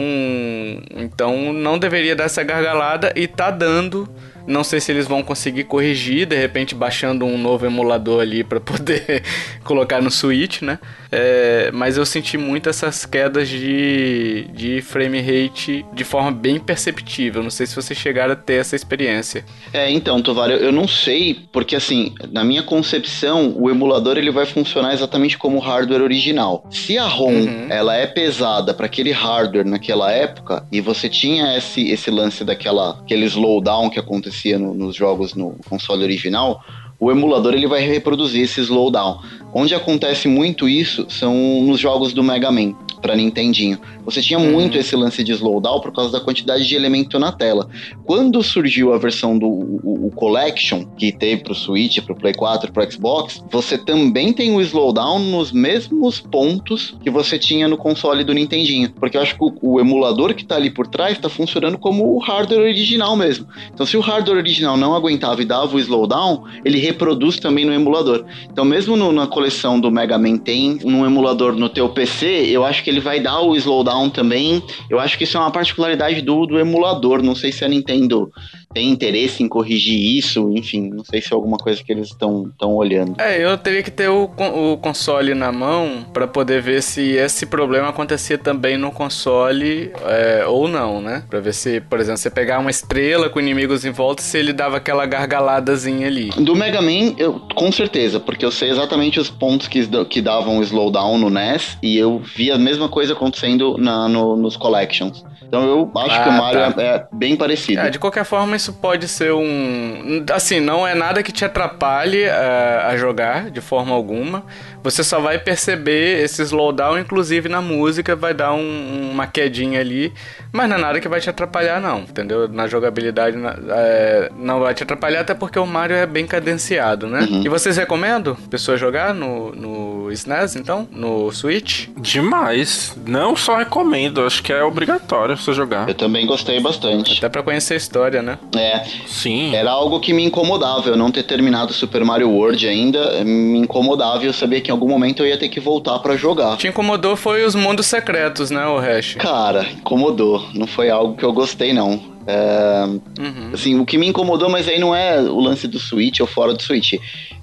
então não deveria dar essa gargalada e tá dando não sei se eles vão conseguir corrigir, de repente baixando um novo emulador ali para poder [laughs] colocar no Switch, né? É, mas eu senti muito essas quedas de, de frame rate de forma bem perceptível. Não sei se vocês chegaram a ter essa experiência. É, então, Tovar, eu não sei, porque assim, na minha concepção, o emulador ele vai funcionar exatamente como o hardware original. Se a ROM uhum. ela é pesada para aquele hardware naquela época e você tinha esse, esse lance daquela aquele slowdown que acontecia no, nos jogos no console original, o emulador ele vai reproduzir esse slowdown. Onde acontece muito isso são nos jogos do Mega Man. para Nintendinho. Você tinha uhum. muito esse lance de slowdown por causa da quantidade de elemento na tela. Quando surgiu a versão do o, o Collection, que teve pro Switch, pro Play 4, pro Xbox, você também tem o slowdown nos mesmos pontos que você tinha no console do Nintendinho. Porque eu acho que o, o emulador que tá ali por trás tá funcionando como o hardware original mesmo. Então, se o hardware original não aguentava e dava o slowdown, ele reproduz também no emulador. Então, mesmo no, na coleção do Mega Man tem um emulador no teu PC, eu acho que ele vai dar o slowdown também. Eu acho que isso é uma particularidade do, do emulador. Não sei se a Nintendo tem interesse em corrigir isso, enfim, não sei se é alguma coisa que eles estão olhando. É, eu teria que ter o, o console na mão para poder ver se esse problema acontecia também no console é, ou não, né? Pra ver se, por exemplo, você pegar uma estrela com inimigos em volta, se ele dava aquela gargaladazinha ali. Do Mega Man, eu, com certeza, porque eu sei exatamente os pontos que, que davam slowdown no NES e eu vi a mesma coisa acontecendo na, no, nos collections. Então eu acho ah, que o ah, Mario tá. é, é, bem parecido. É, de qualquer forma, isso pode ser um. Assim, não é nada que te atrapalhe a, a jogar de forma alguma. Você só vai perceber esse slowdown, inclusive na música, vai dar um, uma quedinha ali, mas não é nada que vai te atrapalhar, não, entendeu? Na jogabilidade é, não vai te atrapalhar, até porque o Mario é bem cadenciado, né? Uhum. E vocês recomendam pessoas jogar no, no SNES, então? No Switch? Demais. Não só recomendo, acho que é obrigatório você jogar. Eu também gostei bastante. Até pra conhecer a história, né? É. Sim. Era algo que me incomodava, eu não ter terminado Super Mario World ainda, me incomodava e eu sabia que algum momento eu ia ter que voltar para jogar. Te incomodou foi os mundos secretos, né, o Hash? Cara, incomodou. Não foi algo que eu gostei, não. É, uhum. Assim, o que me incomodou, mas aí não é o lance do Switch ou fora do Switch.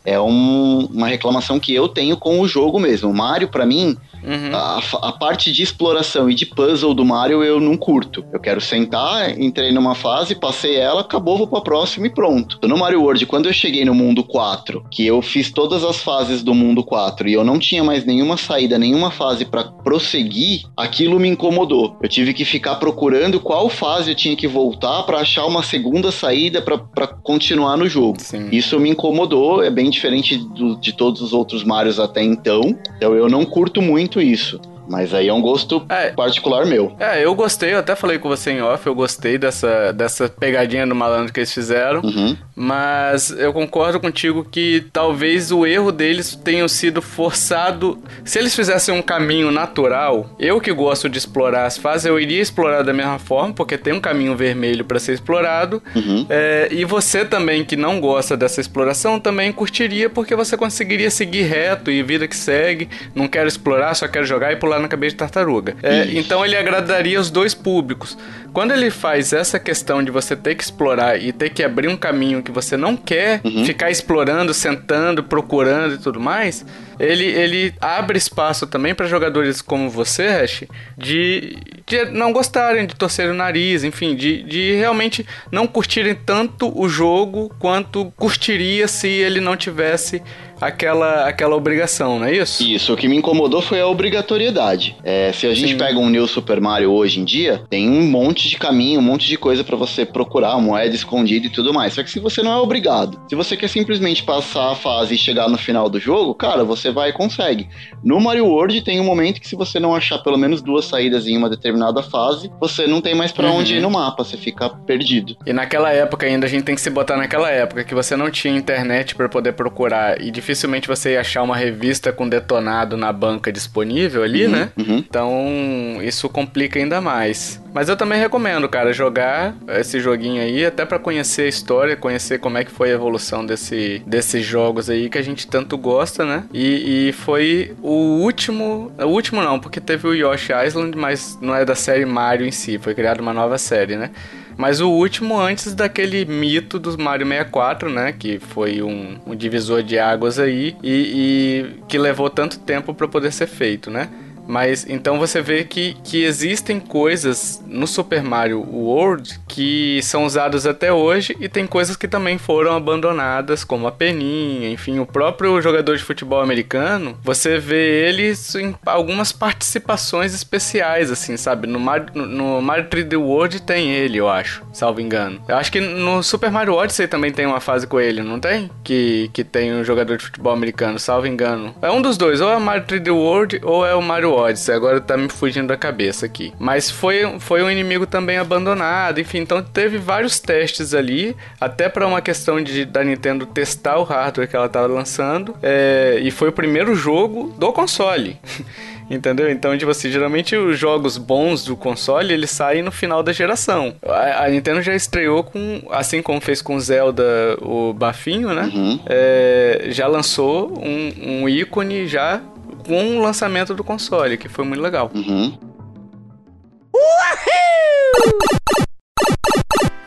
É um, uma reclamação que eu tenho com o jogo mesmo. O Mario, para mim, Uhum. A, a, parte de exploração e de puzzle do Mario eu não curto. Eu quero sentar, entrei numa fase, passei ela, acabou, vou pra próxima e pronto. No Mario World, quando eu cheguei no mundo 4, que eu fiz todas as fases do mundo 4 e eu não tinha mais nenhuma saída, nenhuma fase para prosseguir, aquilo me incomodou. Eu tive que ficar procurando qual fase eu tinha que voltar para achar uma segunda saída para continuar no jogo. Sim. Isso me incomodou, é bem diferente do, de todos os outros Marios até então. Então eu não curto muito muito isso. Mas aí é um gosto é, particular meu. É, eu gostei, eu até falei com você em off, eu gostei dessa, dessa pegadinha do malandro que eles fizeram. Uhum. Mas eu concordo contigo que talvez o erro deles tenha sido forçado. Se eles fizessem um caminho natural, eu que gosto de explorar as fases, eu iria explorar da mesma forma, porque tem um caminho vermelho para ser explorado. Uhum. É, e você também que não gosta dessa exploração também curtiria, porque você conseguiria seguir reto e vida que segue. Não quero explorar, só quero jogar e pular na cabeça de tartaruga. É, então ele agradaria os dois públicos. Quando ele faz essa questão de você ter que explorar e ter que abrir um caminho que você não quer uhum. ficar explorando, sentando, procurando e tudo mais, ele, ele abre espaço também para jogadores como você, Hash, de, de não gostarem, de torcer o nariz, enfim, de, de realmente não curtirem tanto o jogo quanto curtiria se ele não tivesse aquela, aquela obrigação, não é isso? Isso, o que me incomodou foi a obrigatoriedade. É, se a gente Sim. pega um New Super Mario hoje em dia, tem um monte de caminho, um monte de coisa para você procurar, moeda escondida e tudo mais. Só que se você não é obrigado, se você quer simplesmente passar a fase e chegar no final do jogo, cara, você vai e consegue. No Mario World tem um momento que se você não achar pelo menos duas saídas em uma determinada fase, você não tem mais para uhum. onde ir no mapa, você fica perdido. E naquela época ainda a gente tem que se botar naquela época que você não tinha internet para poder procurar e difícil dificilmente você ia achar uma revista com detonado na banca disponível ali, uhum, né? Uhum. Então, isso complica ainda mais. Mas eu também recomendo, cara, jogar esse joguinho aí, até para conhecer a história, conhecer como é que foi a evolução desse, desses jogos aí que a gente tanto gosta, né? E, e foi o último. O último não, porque teve o Yoshi Island, mas não é da série Mario em si, foi criada uma nova série, né? Mas o último antes daquele mito dos Mario 64, né? Que foi um, um divisor de águas aí e, e que levou tanto tempo para poder ser feito, né? Mas então você vê que, que existem coisas no Super Mario World que são usadas até hoje e tem coisas que também foram abandonadas, como a peninha, enfim, o próprio jogador de futebol americano, você vê eles em algumas participações especiais, assim, sabe? No Mario, no Mario 3D World tem ele, eu acho, salvo engano. Eu acho que no Super Mario Odyssey também tem uma fase com ele, não tem? Que, que tem um jogador de futebol americano, salvo engano. É um dos dois, ou é o Mario 3D World ou é o Mario Odyssey, agora tá me fugindo da cabeça aqui. Mas foi, foi um inimigo também abandonado, enfim, então teve vários testes ali, até para uma questão de da Nintendo testar o hardware que ela tava lançando, é, e foi o primeiro jogo do console. [laughs] Entendeu? Então, tipo assim, geralmente os jogos bons do console, eles saem no final da geração. A, a Nintendo já estreou com, assim como fez com Zelda, o Bafinho, né? Uhum. É, já lançou um, um ícone já com o lançamento do console, que foi muito legal. Uhum.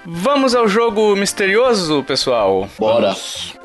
Vamos ao jogo misterioso, pessoal? Bora!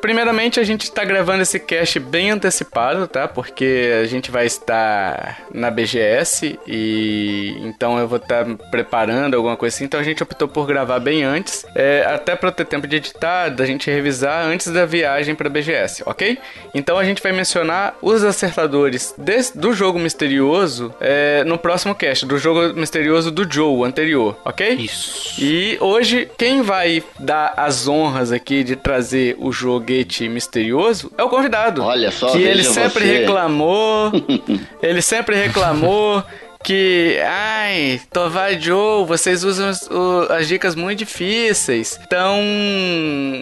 Primeiramente, a gente está gravando esse cast bem antecipado, tá? Porque a gente vai estar na BGS e então eu vou estar preparando alguma coisa assim. Então a gente optou por gravar bem antes, é, até para ter tempo de editar, da gente revisar antes da viagem para BGS, ok? Então a gente vai mencionar os acertadores desse, do jogo misterioso é, no próximo cast, do jogo misterioso do Joe anterior, ok? Isso. E hoje quem vai dar as honras aqui de trazer o jogo foguete misterioso é o convidado. Olha só, que ele sempre você. reclamou, [laughs] ele sempre reclamou que, ai, Tovar Joe, vocês usam as dicas muito difíceis. Então,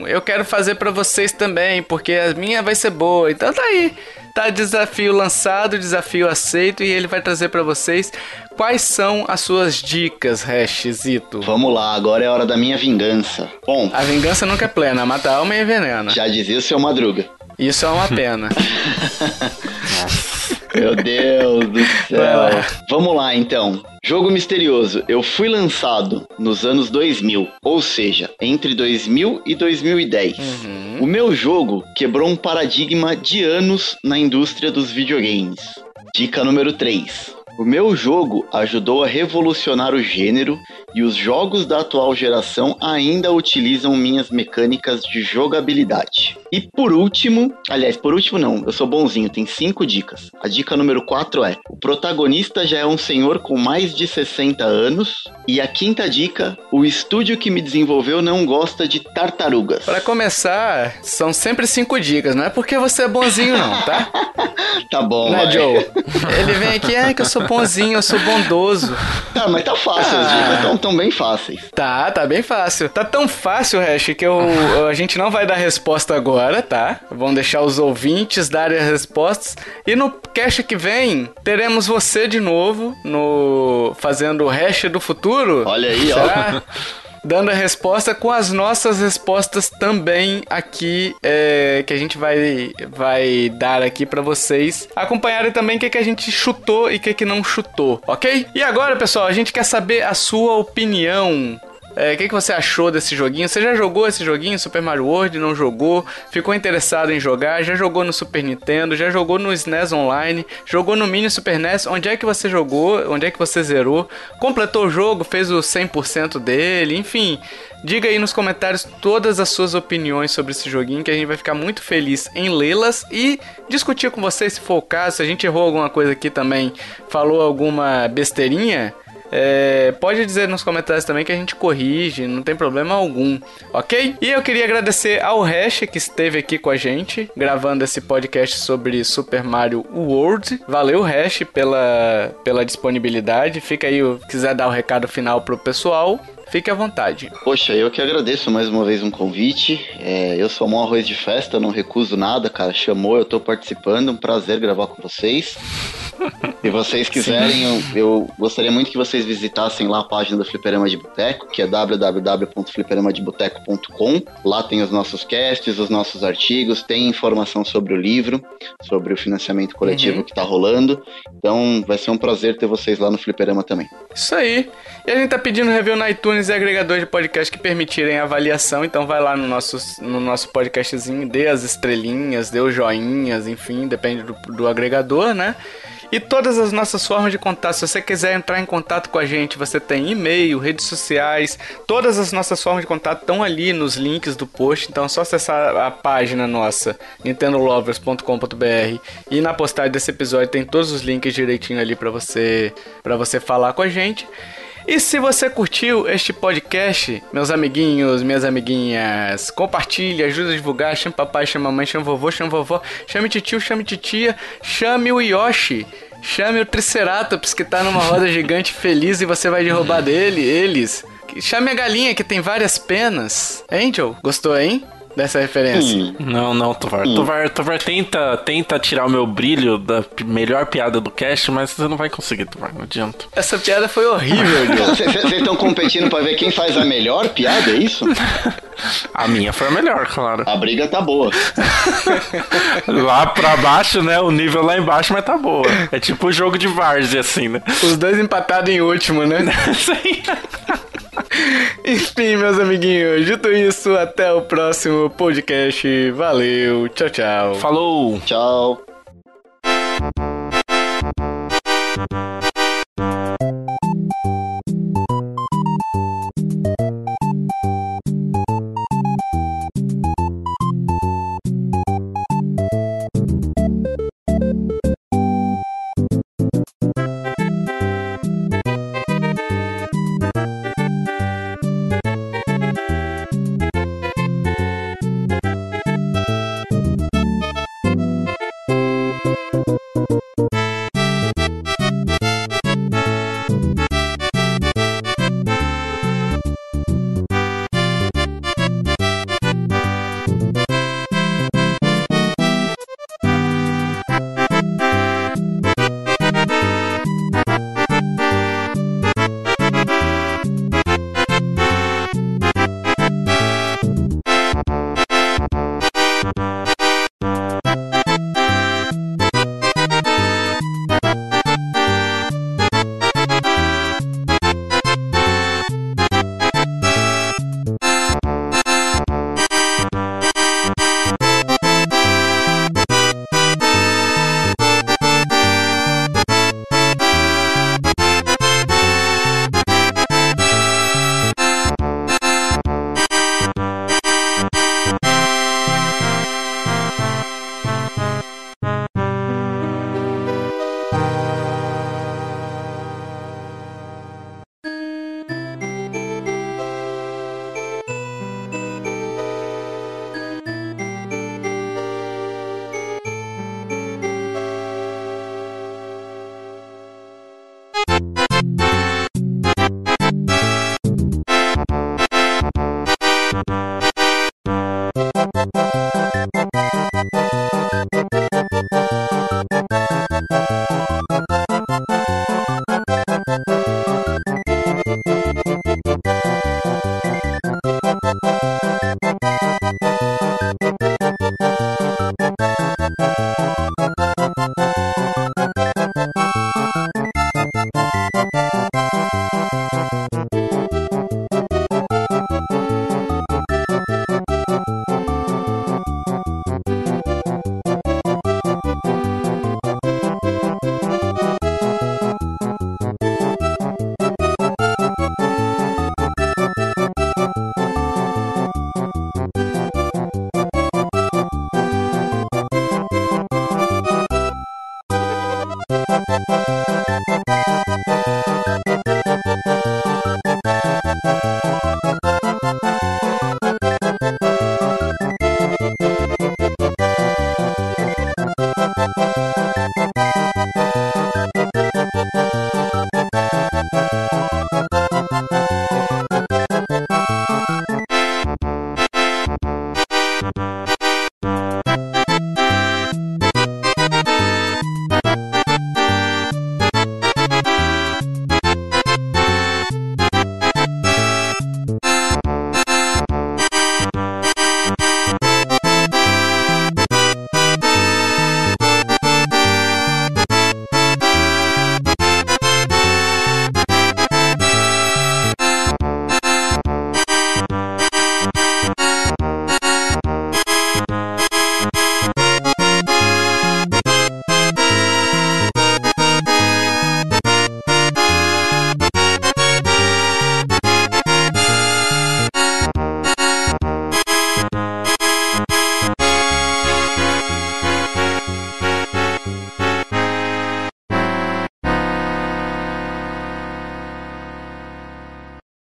eu quero fazer para vocês também, porque a minha vai ser boa. Então tá aí. Tá desafio lançado, desafio aceito e ele vai trazer para vocês quais são as suas dicas, Hashzito. Vamos lá, agora é a hora da minha vingança. Bom, a vingança nunca é plena, mata a alma e envenena. Já dizia o seu Madruga. Isso é uma pena. [laughs] Meu Deus do céu. Vamos lá então. Jogo misterioso. Eu fui lançado nos anos 2000, ou seja, entre 2000 e 2010. Uhum. O meu jogo quebrou um paradigma de anos na indústria dos videogames. Dica número 3. O meu jogo ajudou a revolucionar o gênero e os jogos da atual geração ainda utilizam minhas mecânicas de jogabilidade. E por último, aliás, por último não, eu sou bonzinho, tem cinco dicas. A dica número 4 é: o protagonista já é um senhor com mais de 60 anos. E a quinta dica: o estúdio que me desenvolveu não gosta de tartarugas. Para começar, são sempre cinco dicas, não é porque você é bonzinho, não, tá? [laughs] tá bom, né, Joe? Ele vem aqui, é que eu sou bonzinho, eu sou bondoso. Tá, mas tá fácil, ah. as dicas estão tão bem fáceis. Tá, tá bem fácil. Tá tão fácil, Hash, que eu, [laughs] a gente não vai dar resposta agora, tá? Vamos deixar os ouvintes darem as respostas. E no cast que vem, teremos você de novo no fazendo o hash do futuro. Olha aí, ó. [laughs] dando a resposta com as nossas respostas também aqui é, que a gente vai, vai dar aqui para vocês acompanharem também o que, que a gente chutou e o que, que não chutou, ok? E agora, pessoal, a gente quer saber a sua opinião é, o que, que você achou desse joguinho? Você já jogou esse joguinho, Super Mario World? Não jogou? Ficou interessado em jogar? Já jogou no Super Nintendo? Já jogou no SNES Online? Jogou no Mini Super NES? Onde é que você jogou? Onde é que você zerou? Completou o jogo? Fez o 100% dele? Enfim, diga aí nos comentários todas as suas opiniões sobre esse joguinho que a gente vai ficar muito feliz em lê-las e discutir com você se for o caso. Se a gente errou alguma coisa aqui também, falou alguma besteirinha é, pode dizer nos comentários também que a gente corrige, não tem problema algum, ok? E eu queria agradecer ao Hash que esteve aqui com a gente, gravando esse podcast sobre Super Mario World. Valeu, Hash, pela, pela disponibilidade. Fica aí, se quiser dar o recado final pro pessoal. Fique à vontade. Poxa, eu que agradeço mais uma vez um convite. É, eu sou um arroz de festa, não recuso nada, cara. Chamou, eu tô participando. Um prazer gravar com vocês. Se [laughs] vocês quiserem, eu, eu, gostaria muito que vocês visitassem lá a página do Fliperama de Boteco, que é www.fliperamadeboteco.com. Lá tem os nossos casts, os nossos artigos, tem informação sobre o livro, sobre o financiamento coletivo uhum. que tá rolando. Então vai ser um prazer ter vocês lá no Fliperama também. Isso aí. E a gente tá pedindo review na iTunes e agregador de podcast que permitirem avaliação. Então vai lá no nosso, no nosso podcastzinho, dê as estrelinhas, dê os joinhas, enfim, depende do, do agregador, né? E todas as nossas formas de contato. Se você quiser entrar em contato com a gente, você tem e-mail, redes sociais, todas as nossas formas de contato estão ali nos links do post. Então é só acessar a página nossa, nintendolovers.com.br, e na postagem desse episódio tem todos os links direitinho ali para você para você falar com a gente. E se você curtiu este podcast, meus amiguinhos, minhas amiguinhas, compartilhe, ajuda a divulgar, chame papai, chame mamãe, chame vovô, chame vovó, chame tio, chame titia, chame o Yoshi Chame o Triceratops que tá numa roda [laughs] gigante feliz e você vai derrubar dele, eles. Chame a galinha que tem várias penas. Angel, gostou, hein? Dessa referência. Hum. Não, não, Tovar. Hum. Tovar, Tovar tenta, tenta tirar o meu brilho da melhor piada do cast, mas você não vai conseguir, Tovar, não adianta. Essa piada foi horrível, Vocês [laughs] estão competindo pra ver quem faz a melhor piada, é isso? [laughs] a minha foi a melhor, claro. A briga tá boa. [laughs] lá pra baixo, né? O nível lá embaixo, mas tá boa. É tipo o jogo de várzea, assim, né? Os dois empatados em último, né? Sim. Enfim, meus amiguinhos, dito isso, até o próximo podcast. Valeu, tchau, tchau. Falou. Tchau.